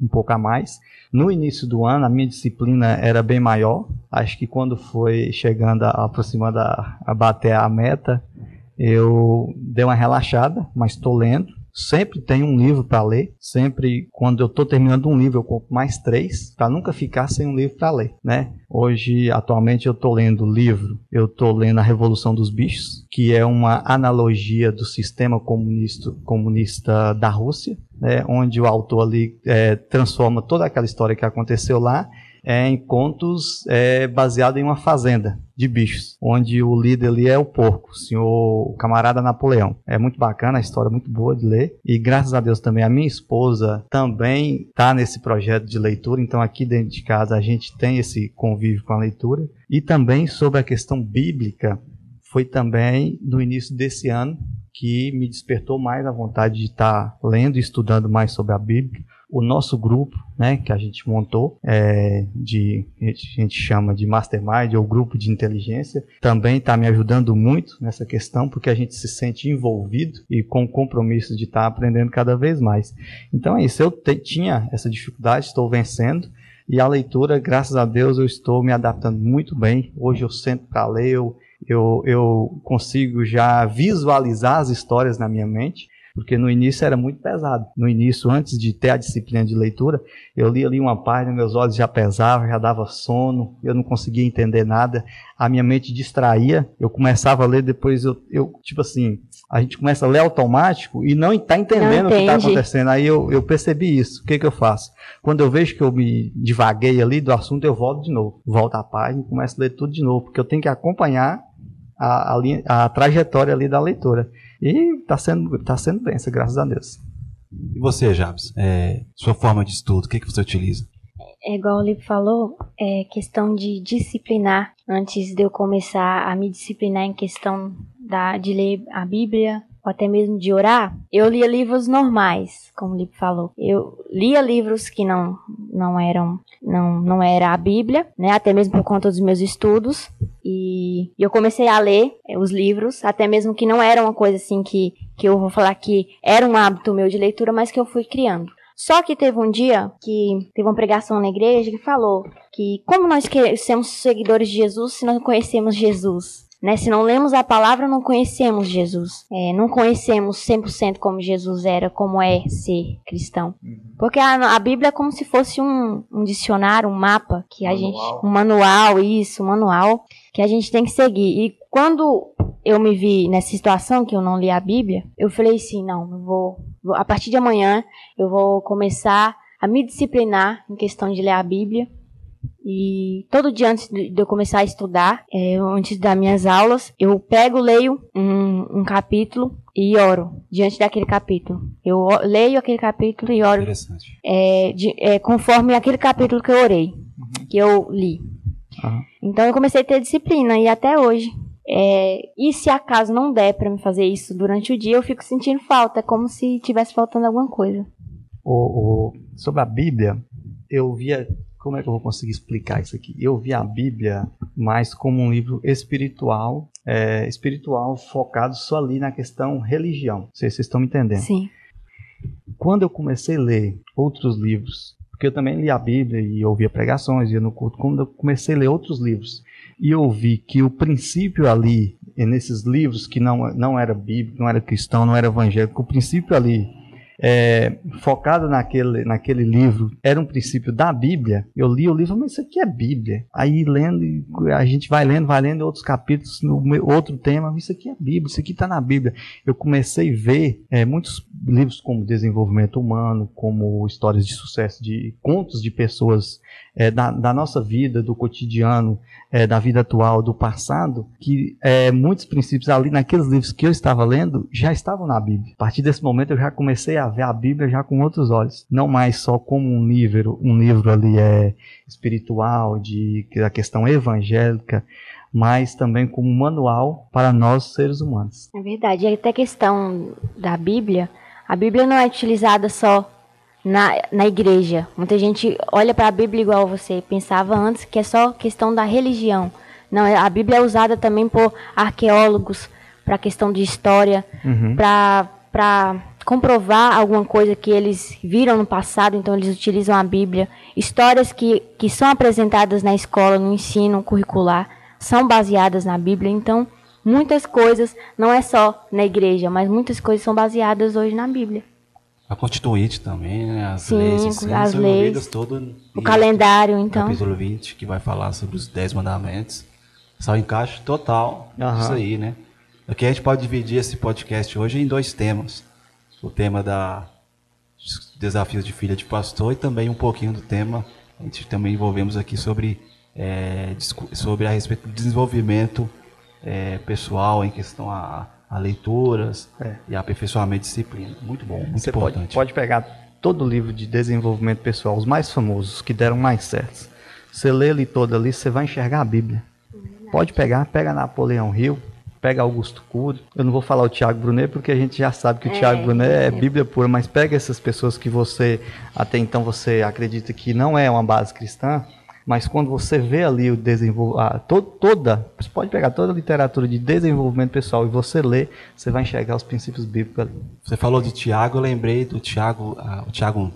um pouco a mais. No início do ano, a minha disciplina era bem maior. Acho que quando foi chegando, aproximando a, a bater a meta, eu dei uma relaxada, mas estou lendo. Sempre tenho um livro para ler. Sempre, quando eu estou terminando um livro, eu compro mais três, para nunca ficar sem um livro para ler, né? Hoje, atualmente, eu estou lendo livro. Eu estou lendo A Revolução dos Bichos, que é uma analogia do sistema comunista, comunista da Rússia, né? Onde o autor ali é, transforma toda aquela história que aconteceu lá é, em contos é, baseado em uma fazenda de bichos, onde o líder ali é o porco, o senhor o camarada Napoleão. É muito bacana, a história é muito boa de ler. E graças a Deus também a minha esposa também está nesse projeto de leitura, então aqui dentro de casa a gente tem esse convívio com a leitura. E também sobre a questão bíblica, foi também no início desse ano que me despertou mais a vontade de estar tá lendo e estudando mais sobre a Bíblia o nosso grupo, né, que a gente montou, é, de, a gente chama de Mastermind ou grupo de inteligência, também está me ajudando muito nessa questão, porque a gente se sente envolvido e com o compromisso de estar tá aprendendo cada vez mais. Então é isso, eu te, tinha essa dificuldade, estou vencendo, e a leitura, graças a Deus, eu estou me adaptando muito bem. Hoje eu sento para ler, eu, eu, eu consigo já visualizar as histórias na minha mente porque no início era muito pesado. No início, antes de ter a disciplina de leitura, eu li ali uma página, meus olhos já pesavam, já dava sono, eu não conseguia entender nada, a minha mente distraía, eu começava a ler, depois eu, eu tipo assim, a gente começa a ler automático e não está entendendo o que está acontecendo. Aí eu, eu percebi isso. O que, que eu faço? Quando eu vejo que eu me divaguei ali do assunto, eu volto de novo. Volto à página e começo a ler tudo de novo, porque eu tenho que acompanhar a, a, a trajetória ali da leitura. E está sendo, tá sendo benção, graças a Deus. E você, Jabs? É, sua forma de estudo, o que, que você utiliza? É igual o Lipe falou, é questão de disciplinar. Antes de eu começar a me disciplinar em questão da, de ler a Bíblia, ou até mesmo de orar, eu lia livros normais, como o Lipe falou. Eu lia livros que não, não eram, não, não era a Bíblia, né? Até mesmo por conta dos meus estudos. E eu comecei a ler eh, os livros, até mesmo que não era uma coisa assim que, que eu vou falar que era um hábito meu de leitura, mas que eu fui criando. Só que teve um dia que teve uma pregação na igreja que falou que como nós somos seguidores de Jesus se não conhecemos Jesus? Né? Se não lemos a palavra, não conhecemos Jesus. É, não conhecemos 100% como Jesus era, como é ser cristão. Uhum. Porque a, a Bíblia é como se fosse um, um dicionário, um mapa, que a manual. gente. Um manual, isso, um manual, que a gente tem que seguir. E quando eu me vi nessa situação que eu não li a Bíblia, eu falei assim: não, eu vou, vou a partir de amanhã eu vou começar a me disciplinar em questão de ler a Bíblia e todo dia antes de eu começar a estudar, é, antes das minhas aulas, eu pego, leio um, um, capítulo e oro diante daquele capítulo. Eu leio aquele capítulo e oro é, de, é, conforme aquele capítulo que eu orei, uhum. que eu li. Uhum. Então eu comecei a ter disciplina e até hoje. É, e se acaso não der para me fazer isso durante o dia, eu fico sentindo falta, é como se tivesse faltando alguma coisa. O, o, sobre a Bíblia, eu via como é que eu vou conseguir explicar isso aqui? Eu vi a Bíblia mais como um livro espiritual, é, espiritual focado só ali na questão religião. Não sei se vocês estão me entendendo. Sim. Quando eu comecei a ler outros livros, porque eu também li a Bíblia e ouvia pregações, ia no culto, quando eu comecei a ler outros livros e eu vi que o princípio ali, nesses livros que não, não era bíblico, não era cristão, não era evangélico, o princípio ali é, focado naquele, naquele livro, era um princípio da Bíblia, eu li o livro, mas isso aqui é Bíblia. Aí lendo, a gente vai lendo, vai lendo outros capítulos, outro tema, isso aqui é Bíblia, isso aqui está na Bíblia. Eu comecei a ver é, muitos livros como Desenvolvimento Humano, como Histórias de Sucesso, de contos de pessoas é, da, da, nossa vida, do cotidiano, é, da vida atual, do passado, que é, muitos princípios ali naqueles livros que eu estava lendo já estavam na Bíblia. A partir desse momento eu já comecei a ver a Bíblia já com outros olhos, não mais só como um livro, um livro ali é espiritual de da questão evangélica, mas também como um manual para nós seres humanos. É verdade. E até a questão da Bíblia, a Bíblia não é utilizada só na, na igreja. Muita gente olha para a Bíblia igual você pensava antes, que é só questão da religião. Não, a Bíblia é usada também por arqueólogos para questão de história, uhum. para comprovar alguma coisa que eles viram no passado, então eles utilizam a Bíblia. Histórias que, que são apresentadas na escola, no ensino curricular, são baseadas na Bíblia. Então, muitas coisas, não é só na igreja, mas muitas coisas são baseadas hoje na Bíblia. A Constituinte também, né? As Sim, leis, assim, as leis. Todo o calendário, então. Capítulo 20, que vai falar sobre os 10 mandamentos. Só encaixe total uhum. isso aí, né? Aqui a gente pode dividir esse podcast hoje em dois temas. O tema da desafios de filha de pastor e também um pouquinho do tema, a gente também envolvemos aqui sobre, é, sobre a respeito do desenvolvimento é, pessoal em questão a a leituras é. e aperfeiçoamento de disciplina. Muito bom, muito Você importante. Pode, pode pegar todo o livro de desenvolvimento pessoal, os mais famosos, que deram mais certo. Você lê ele todo ali, você vai enxergar a Bíblia. Pode pegar, pega Napoleão Hill, pega Augusto Cury. Eu não vou falar o Tiago Brunet porque a gente já sabe que o é, Tiago Brunet é, é Bíblia pura, mas pega essas pessoas que você até então você acredita que não é uma base cristã, mas quando você vê ali o desenvolvimento, to toda, você pode pegar toda a literatura de desenvolvimento pessoal e você lê, você vai enxergar os princípios bíblicos ali. Você falou de Tiago, eu lembrei do Tiago, uh, o Tiago,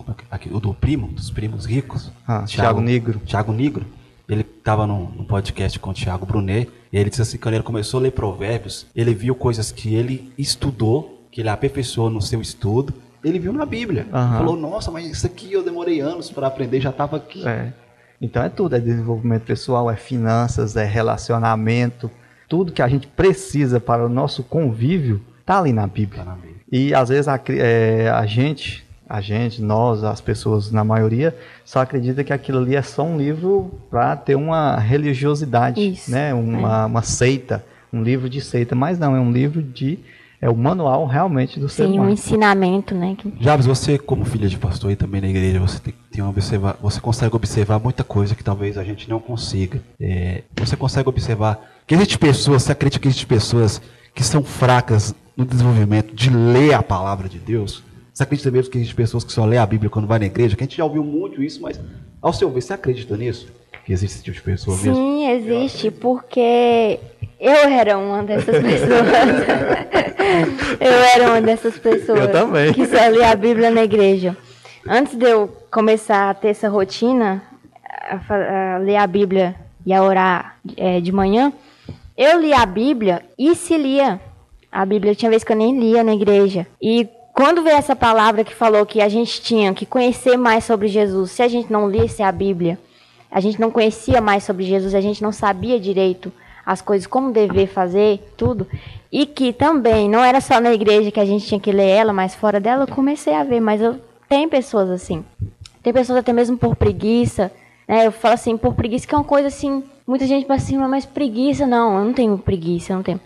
o do primo, dos primos ricos. Ah, Tiago Negro. Tiago Negro. Ele estava num, num, podcast com o Tiago Brunet, e ele disse assim, quando ele começou a ler provérbios, ele viu coisas que ele estudou, que ele aperfeiçoou no seu estudo, ele viu na Bíblia. Uhum. Falou, nossa, mas isso aqui eu demorei anos para aprender, já estava aqui. É. Então é tudo, é desenvolvimento pessoal, é finanças, é relacionamento, tudo que a gente precisa para o nosso convívio está ali na Bíblia. Tá na Bíblia. E às vezes a, é, a gente, a gente, nós, as pessoas na maioria, só acredita que aquilo ali é só um livro para ter uma religiosidade, Isso, né? Uma, é. uma seita, um livro de seita, mas não, é um livro de é o manual realmente do Sim, ser humano. Sim, um ensinamento, né? Jabes, você como filha de pastor e também na igreja, você tem, tem observar, você consegue observar muita coisa que talvez a gente não consiga. É, você consegue observar que existem pessoas, você acredita que existem pessoas que são fracas no desenvolvimento de ler a palavra de Deus? Você acredita mesmo que existem pessoas que só lê a Bíblia quando vai na igreja? Que a gente já ouviu muito isso, mas ao seu ver, você acredita nisso? Que existe esse tipo de pessoa Sim, mesmo? Sim, existe, porque eu era uma dessas pessoas. eu era uma dessas pessoas. Eu também. Que só lia a Bíblia na igreja. Antes de eu começar a ter essa rotina, a, a ler a Bíblia e a orar é, de manhã, eu lia a Bíblia e se lia. A Bíblia tinha vez que eu nem lia na igreja. E quando veio essa palavra que falou que a gente tinha que conhecer mais sobre Jesus, se a gente não lesse a Bíblia, a gente não conhecia mais sobre Jesus, a gente não sabia direito as coisas como dever fazer, tudo. E que também não era só na igreja que a gente tinha que ler ela, mas fora dela eu comecei a ver. Mas eu tem pessoas assim. Tem pessoas até mesmo por preguiça. Né? Eu falo assim, por preguiça, que é uma coisa assim. Muita gente fala assim, mas preguiça, não, eu não tenho preguiça, eu não tenho.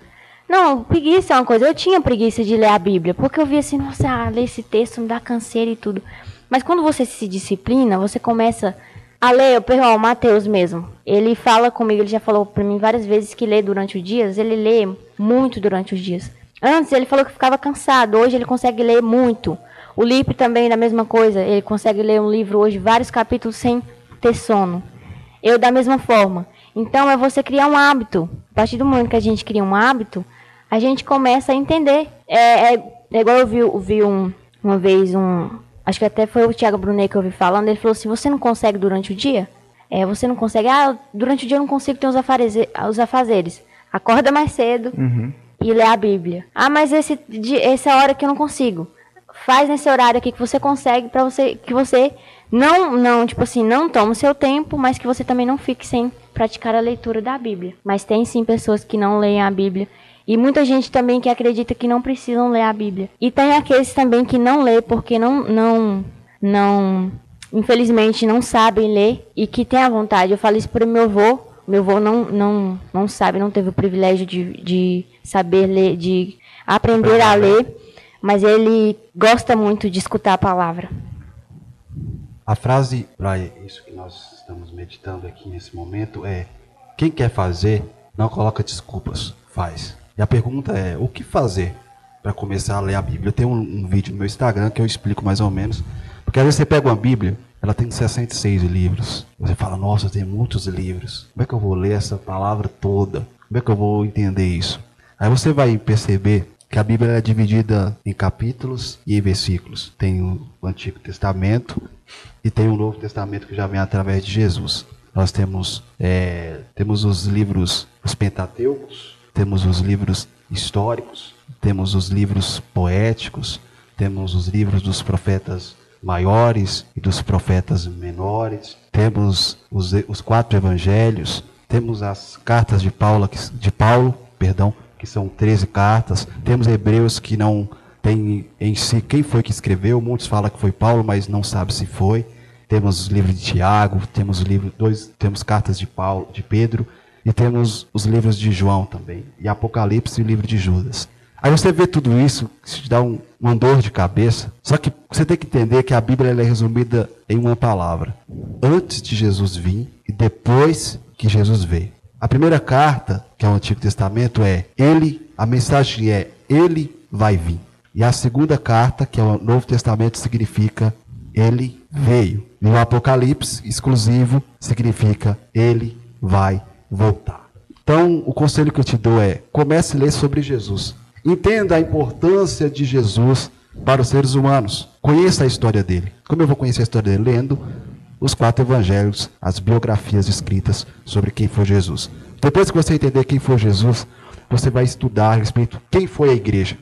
Não, preguiça é uma coisa. Eu tinha preguiça de ler a Bíblia, porque eu via assim, nossa, ah, ler esse texto me dá canseira e tudo. Mas quando você se disciplina, você começa a ler, perdão, o Mateus mesmo. Ele fala comigo, ele já falou para mim várias vezes que lê durante os dias, ele lê muito durante os dias. Antes ele falou que ficava cansado, hoje ele consegue ler muito. O Lipe também da mesma coisa, ele consegue ler um livro hoje, vários capítulos sem ter sono. Eu da mesma forma. Então é você criar um hábito. A partir do momento que a gente cria um hábito, a gente começa a entender. É, é, é igual eu vi, eu vi um, uma vez um, acho que até foi o Thiago Brunet que eu ouvi falando, ele falou assim, você não consegue durante o dia? É, você não consegue, ah, durante o dia eu não consigo ter os, os afazeres. Acorda mais cedo uhum. e lê a Bíblia. Ah, mas esse, essa hora que eu não consigo. faz nesse horário aqui que você consegue para você que você não não tipo assim não toma o seu tempo, mas que você também não fique sem praticar a leitura da Bíblia. Mas tem sim pessoas que não leem a Bíblia e muita gente também que acredita que não precisam ler a Bíblia. E tem aqueles também que não lê porque não não não infelizmente não sabem ler e que tem a vontade. Eu falei isso para meu avô. Meu avô não, não, não sabe, não teve o privilégio de, de saber ler, de aprender a ler, mas ele gosta muito de escutar a palavra. A frase para isso que nós estamos meditando aqui nesse momento é: quem quer fazer, não coloca desculpas, faz. E a pergunta é: o que fazer para começar a ler a Bíblia? Eu tenho um, um vídeo no meu Instagram que eu explico mais ou menos. Porque às vezes você pega uma Bíblia, ela tem 66 livros. Você fala, nossa, tem muitos livros. Como é que eu vou ler essa palavra toda? Como é que eu vou entender isso? Aí você vai perceber que a Bíblia é dividida em capítulos e em versículos. Tem o Antigo Testamento e tem o Novo Testamento que já vem através de Jesus. Nós temos, é, temos os livros, os Pentateucos, temos os livros históricos, temos os livros poéticos, temos os livros dos profetas maiores e dos profetas menores. Temos os, os quatro evangelhos, temos as cartas de Paulo, de Paulo, perdão, que são 13 cartas. Temos Hebreus que não tem em si quem foi que escreveu. Muitos falam que foi Paulo, mas não sabe se foi. Temos os livros de Tiago, temos livro dois, temos cartas de Paulo, de Pedro e temos os livros de João também, e Apocalipse e o livro de Judas. Aí você vê tudo isso, isso te dá um, uma dor de cabeça. Só que você tem que entender que a Bíblia é resumida em uma palavra: antes de Jesus vir e depois que Jesus veio. A primeira carta, que é o Antigo Testamento, é Ele, a mensagem é Ele vai vir. E a segunda carta, que é o Novo Testamento, significa Ele veio. E o Apocalipse, exclusivo, significa Ele vai voltar. Então, o conselho que eu te dou é: comece a ler sobre Jesus. Entenda a importância de Jesus para os seres humanos. Conheça a história dele. Como eu vou conhecer a história dele? Lendo os quatro evangelhos, as biografias escritas sobre quem foi Jesus. Depois que você entender quem foi Jesus, você vai estudar a respeito quem foi a igreja.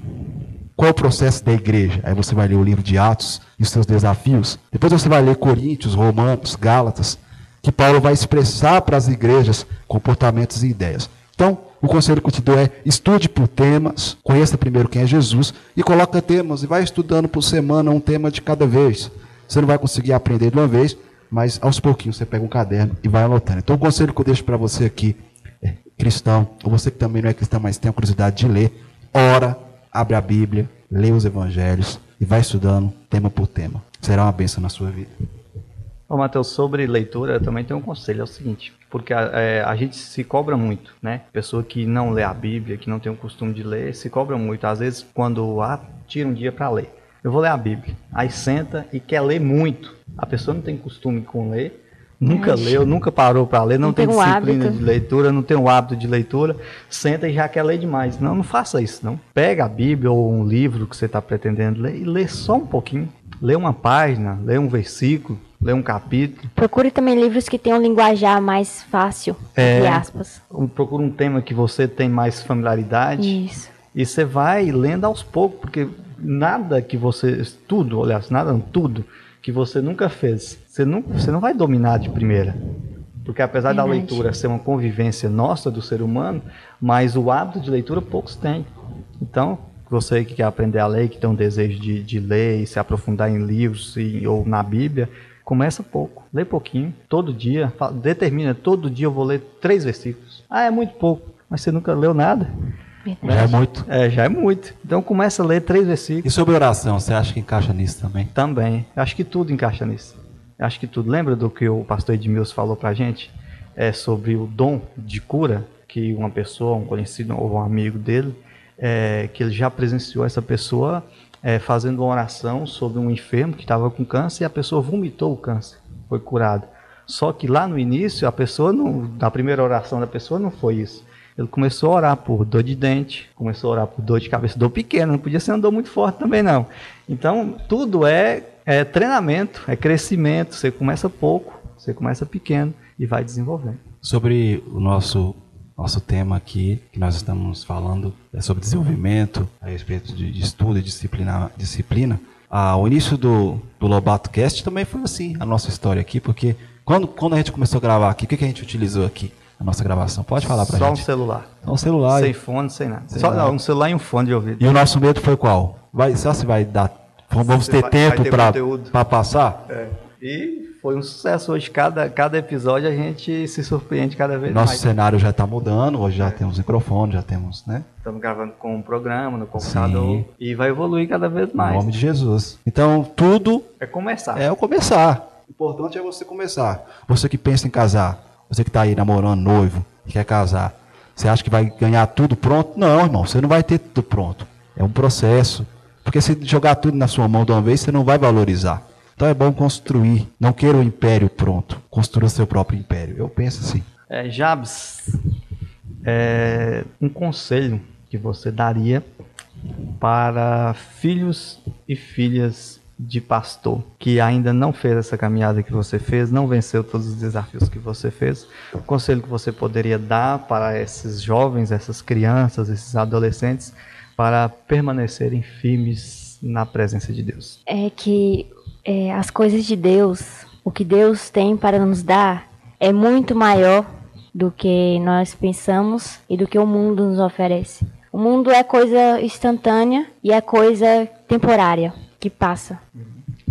Qual o processo da igreja? Aí você vai ler o livro de Atos e os seus desafios. Depois você vai ler Coríntios, Romanos, Gálatas, que Paulo vai expressar para as igrejas comportamentos e ideias. Então, o conselho que eu te dou é estude por temas, conheça primeiro quem é Jesus e coloca temas e vai estudando por semana um tema de cada vez. Você não vai conseguir aprender de uma vez, mas aos pouquinhos você pega um caderno e vai anotando. Então o conselho que eu deixo para você aqui, é, cristão, ou você que também não é cristão, mas tem a curiosidade de ler, ora, abre a Bíblia, lê os evangelhos e vai estudando tema por tema. Será uma bênção na sua vida. Ô, Matheus, sobre leitura, eu também tenho um conselho, é o seguinte, porque a, é, a, gente se cobra muito, né? Pessoa que não lê a Bíblia, que não tem o costume de ler, se cobra muito. Às vezes, quando ah, tira um dia para ler, eu vou ler a Bíblia, aí senta e quer ler muito. A pessoa não tem costume com ler, nunca leu, nunca parou para ler, não, não tem, tem disciplina hábito. de leitura, não tem o hábito de leitura, senta e já quer ler demais. Não, não faça isso, não. Pega a Bíblia ou um livro que você está pretendendo ler e lê só um pouquinho. Lê uma página, lê um versículo, lê um capítulo. Procure também livros que tenham linguajar mais fácil, é, entre aspas. Procure um tema que você tem mais familiaridade. Isso. E você vai lendo aos poucos, porque nada que você. Tudo, aliás, nada, tudo que você nunca fez, você não, você não vai dominar de primeira. Porque apesar Verdade. da leitura ser uma convivência nossa do ser humano, mas o hábito de leitura poucos têm. Então, você que quer aprender a ler, que tem um desejo de, de ler e se aprofundar em livros e, ou na Bíblia, Começa pouco, lê pouquinho, todo dia, determina, todo dia eu vou ler três versículos. Ah, é muito pouco, mas você nunca leu nada. Já é muito. É, já é muito. Então começa a ler três versículos. E sobre oração, você acha que encaixa nisso também? Também. Acho que tudo encaixa nisso. Acho que tudo. Lembra do que o pastor Edmilson falou pra gente? É sobre o dom de cura que uma pessoa, um conhecido ou um amigo dele, é, que ele já presenciou essa pessoa é, fazendo uma oração sobre um enfermo que estava com câncer e a pessoa vomitou o câncer, foi curado. Só que lá no início, a pessoa, não, na primeira oração da pessoa, não foi isso. Ele começou a orar por dor de dente, começou a orar por dor de cabeça, dor pequena, não podia ser uma dor muito forte também não. Então, tudo é, é treinamento, é crescimento. Você começa pouco, você começa pequeno e vai desenvolvendo. Sobre o nosso nosso tema aqui, que nós estamos falando, é sobre desenvolvimento, a respeito de, estudo e disciplina, disciplina. Ah, o início do, do Lobato Cast também foi assim, a nossa história aqui, porque quando, quando a gente começou a gravar aqui, o que, que a gente utilizou aqui? A nossa gravação. Pode falar Só gente. um celular. Só um celular. Sem fone, sem nada. Sem Só nada. um celular e um fone de ouvido. E o nosso medo foi qual? Vai, só se vai dar. Vamos Se ter vai- tempo pra passar? É. E foi um sucesso hoje. Cada, cada episódio a gente se surpreende cada vez Nosso mais. cenário já está mudando, hoje já temos microfone, já temos, né? Estamos gravando com um programa no computador Sim. e vai evoluir cada vez Em mais. nome de Jesus. Então, tudo É começar. é o começar. O importante é você começar. Você que pensa em casar, você que está aí namorando, noivo, que quer casar, você acha que vai ganhar tudo pronto? Não, irmão, você não vai ter tudo pronto. É um processo. Porque se jogar tudo na sua mão de uma vez, você não vai valorizar. Então é bom construir. Não queira o império pronto. Construa seu próprio império. Eu penso assim. É, Jabs, é, um conselho que você daria para filhos e filhas de pastor que ainda não fez essa caminhada que você fez, não venceu todos os desafios que você fez, o conselho que você poderia dar para esses jovens, essas crianças, esses adolescentes, para permanecerem firmes na presença de Deus. É que é, as coisas de Deus, o que Deus tem para nos dar, é muito maior do que nós pensamos e do que o mundo nos oferece. O mundo é coisa instantânea e é coisa temporária, que passa.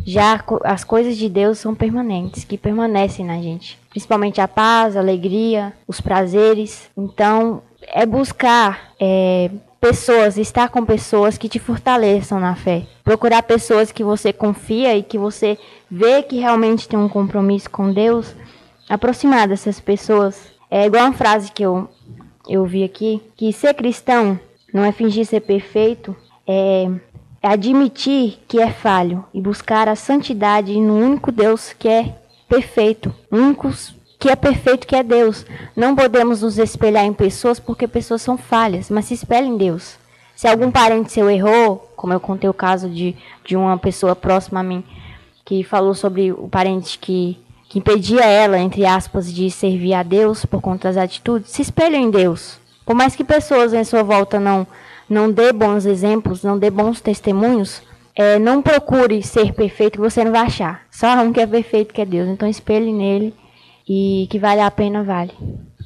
Já as coisas de Deus são permanentes, que permanecem na gente. Principalmente a paz, a alegria, os prazeres. Então, é buscar é, pessoas, estar com pessoas que te fortaleçam na fé. Procurar pessoas que você confia e que você vê que realmente tem um compromisso com Deus. Aproximar dessas pessoas. É igual uma frase que eu, eu vi aqui, que ser cristão não é fingir ser perfeito, é é admitir que é falho e buscar a santidade no único Deus que é perfeito, único que é perfeito que é Deus. Não podemos nos espelhar em pessoas porque pessoas são falhas, mas se espelhe em Deus. Se algum parente seu errou, como eu contei o caso de, de uma pessoa próxima a mim, que falou sobre o parente que, que impedia ela, entre aspas, de servir a Deus por conta das atitudes, se espelhe em Deus. Por mais que pessoas em sua volta não, não dê bons exemplos, não dê bons testemunhos, é, não procure ser perfeito você não vai achar. Só um que é perfeito que é Deus. Então espelhe nele e que vale a pena, vale.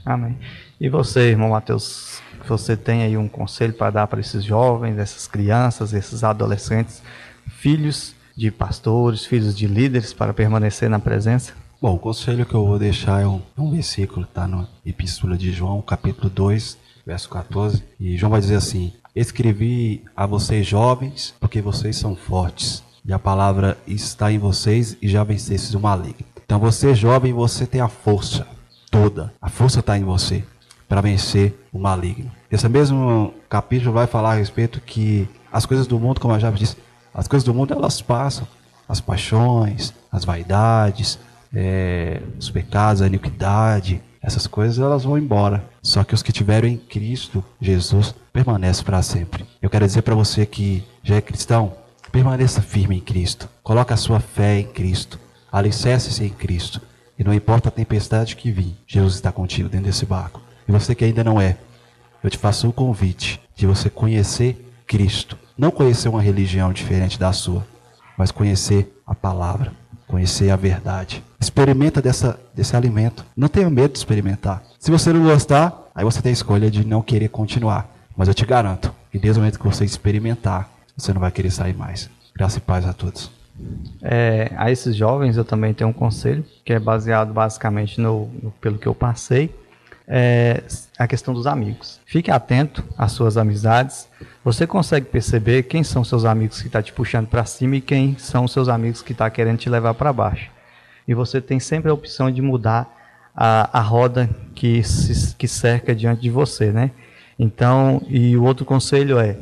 Amém. E você, irmão Mateus, você tem aí um conselho para dar para esses jovens, essas crianças, esses adolescentes, filhos de pastores, filhos de líderes, para permanecer na presença? Bom, o conselho que eu vou deixar é um, é um versículo, tá na Epístola de João, capítulo 2, verso 14. E João vai dizer assim: Escrevi a vocês jovens, porque vocês são fortes, e a palavra está em vocês e já vencestes o maligno. Então você jovem, você tem a força toda. A força está em você para vencer o maligno. Esse mesmo capítulo vai falar a respeito que as coisas do mundo, como eu já disse, as coisas do mundo elas passam. As paixões, as vaidades, é, os pecados, a iniquidade, essas coisas elas vão embora. Só que os que tiveram em Cristo Jesus permanecem para sempre. Eu quero dizer para você que já é cristão, permaneça firme em Cristo. Coloque a sua fé em Cristo. Alicerce-se em Cristo. E não importa a tempestade que vir, Jesus está contigo dentro desse barco. E você que ainda não é, eu te faço o convite de você conhecer Cristo. Não conhecer uma religião diferente da sua, mas conhecer a palavra, conhecer a verdade. Experimenta dessa, desse alimento. Não tenha medo de experimentar. Se você não gostar, aí você tem a escolha de não querer continuar. Mas eu te garanto que desde o momento que você experimentar, você não vai querer sair mais. Graça e paz a todos. É, a esses jovens eu também tenho um conselho, que é baseado basicamente no, no- pelo que eu passei, é a questão dos amigos. Fique atento às suas amizades. Você consegue perceber quem são seus amigos que estão te puxando para cima e quem são seus amigos que estão querendo te levar para baixo. E você tem sempre a opção de mudar a, a roda que, se, que cerca diante de você, né? Então, e o outro conselho é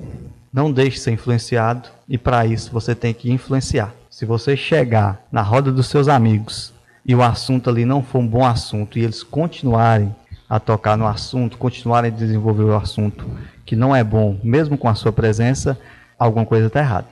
não deixe ser influenciado e para isso você tem que influenciar. Se você chegar na roda dos seus amigos e o assunto ali não for um bom assunto e eles continuarem a tocar no assunto, continuarem a desenvolver o assunto que não é bom, mesmo com a sua presença, alguma coisa está errada.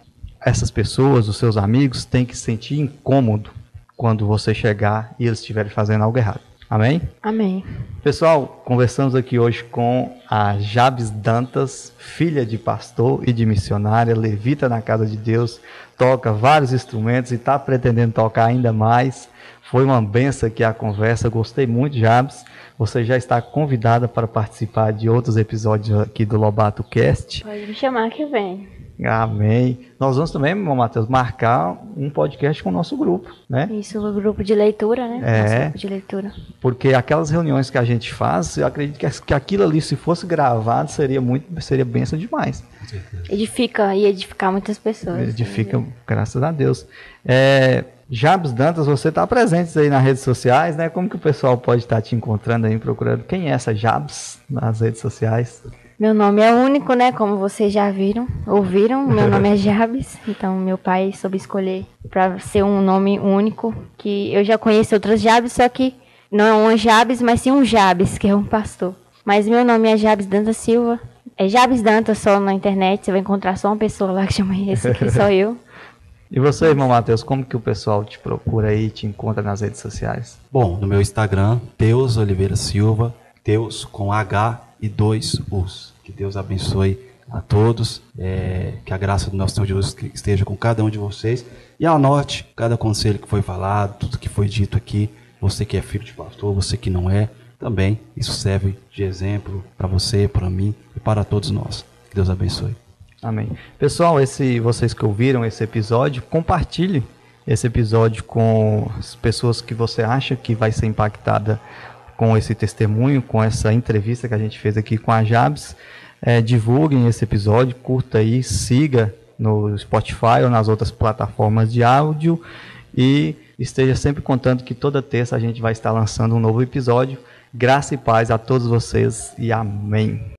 Essas pessoas, os seus amigos, têm que se sentir incômodo quando você chegar e eles estiverem fazendo algo errado. Amém? Amém. Pessoal, conversamos aqui hoje com a Jabes Dantas, filha de pastor e de missionária, levita na casa de Deus, toca vários instrumentos e está pretendendo tocar ainda mais. Foi uma benção aqui a conversa, gostei muito, Jabes. Você já está convidada para participar de outros episódios aqui do Lobato Cast. Pode me chamar que vem. Amém. Nós vamos também, meu Matheus, marcar um podcast com o nosso grupo, né? Isso, o grupo de leitura, né? É. Nosso grupo de leitura. Porque aquelas reuniões que a gente faz, eu acredito que, que aquilo ali, se fosse gravado, seria muito, seria benção demais. Edifica e edificar muitas pessoas. Edifica, graças a Deus. É, Jabes Dantas, você está presente aí nas redes sociais, né? Como que o pessoal pode estar te encontrando aí, procurando quem é essa Jabes nas redes sociais? Meu nome é único, né? Como vocês já viram, ouviram. Meu nome é Jabes. Então, meu pai soube escolher para ser um nome único. Que eu já conheço outras Jabes, só que não é um Jabes, mas sim um Jabes, que é um pastor. Mas meu nome é Jabes Dantas Silva. É Jabes Dantas só na internet. Você vai encontrar só uma pessoa lá que chama esse aqui, só eu. E você, irmão Matheus, como que o pessoal te procura aí, te encontra nas redes sociais? Bom, no meu Instagram, Deus Oliveira Silva, Deus com H e dois U's. Que Deus abençoe a todos, é, que a graça do nosso Senhor Jesus esteja com cada um de vocês e anote cada conselho que foi falado, tudo que foi dito aqui. Você que é filho de pastor, você que não é, também isso serve de exemplo para você, para mim e para todos nós. Que Deus abençoe. Amém. Pessoal, esse vocês que ouviram esse episódio, compartilhe esse episódio com as pessoas que você acha que vai ser impactada com esse testemunho, com essa entrevista que a gente fez aqui com a Jabs. É, divulguem esse episódio, curta aí, siga no Spotify ou nas outras plataformas de áudio e esteja sempre contando que toda terça a gente vai estar lançando um novo episódio. Graça e paz a todos vocês e amém.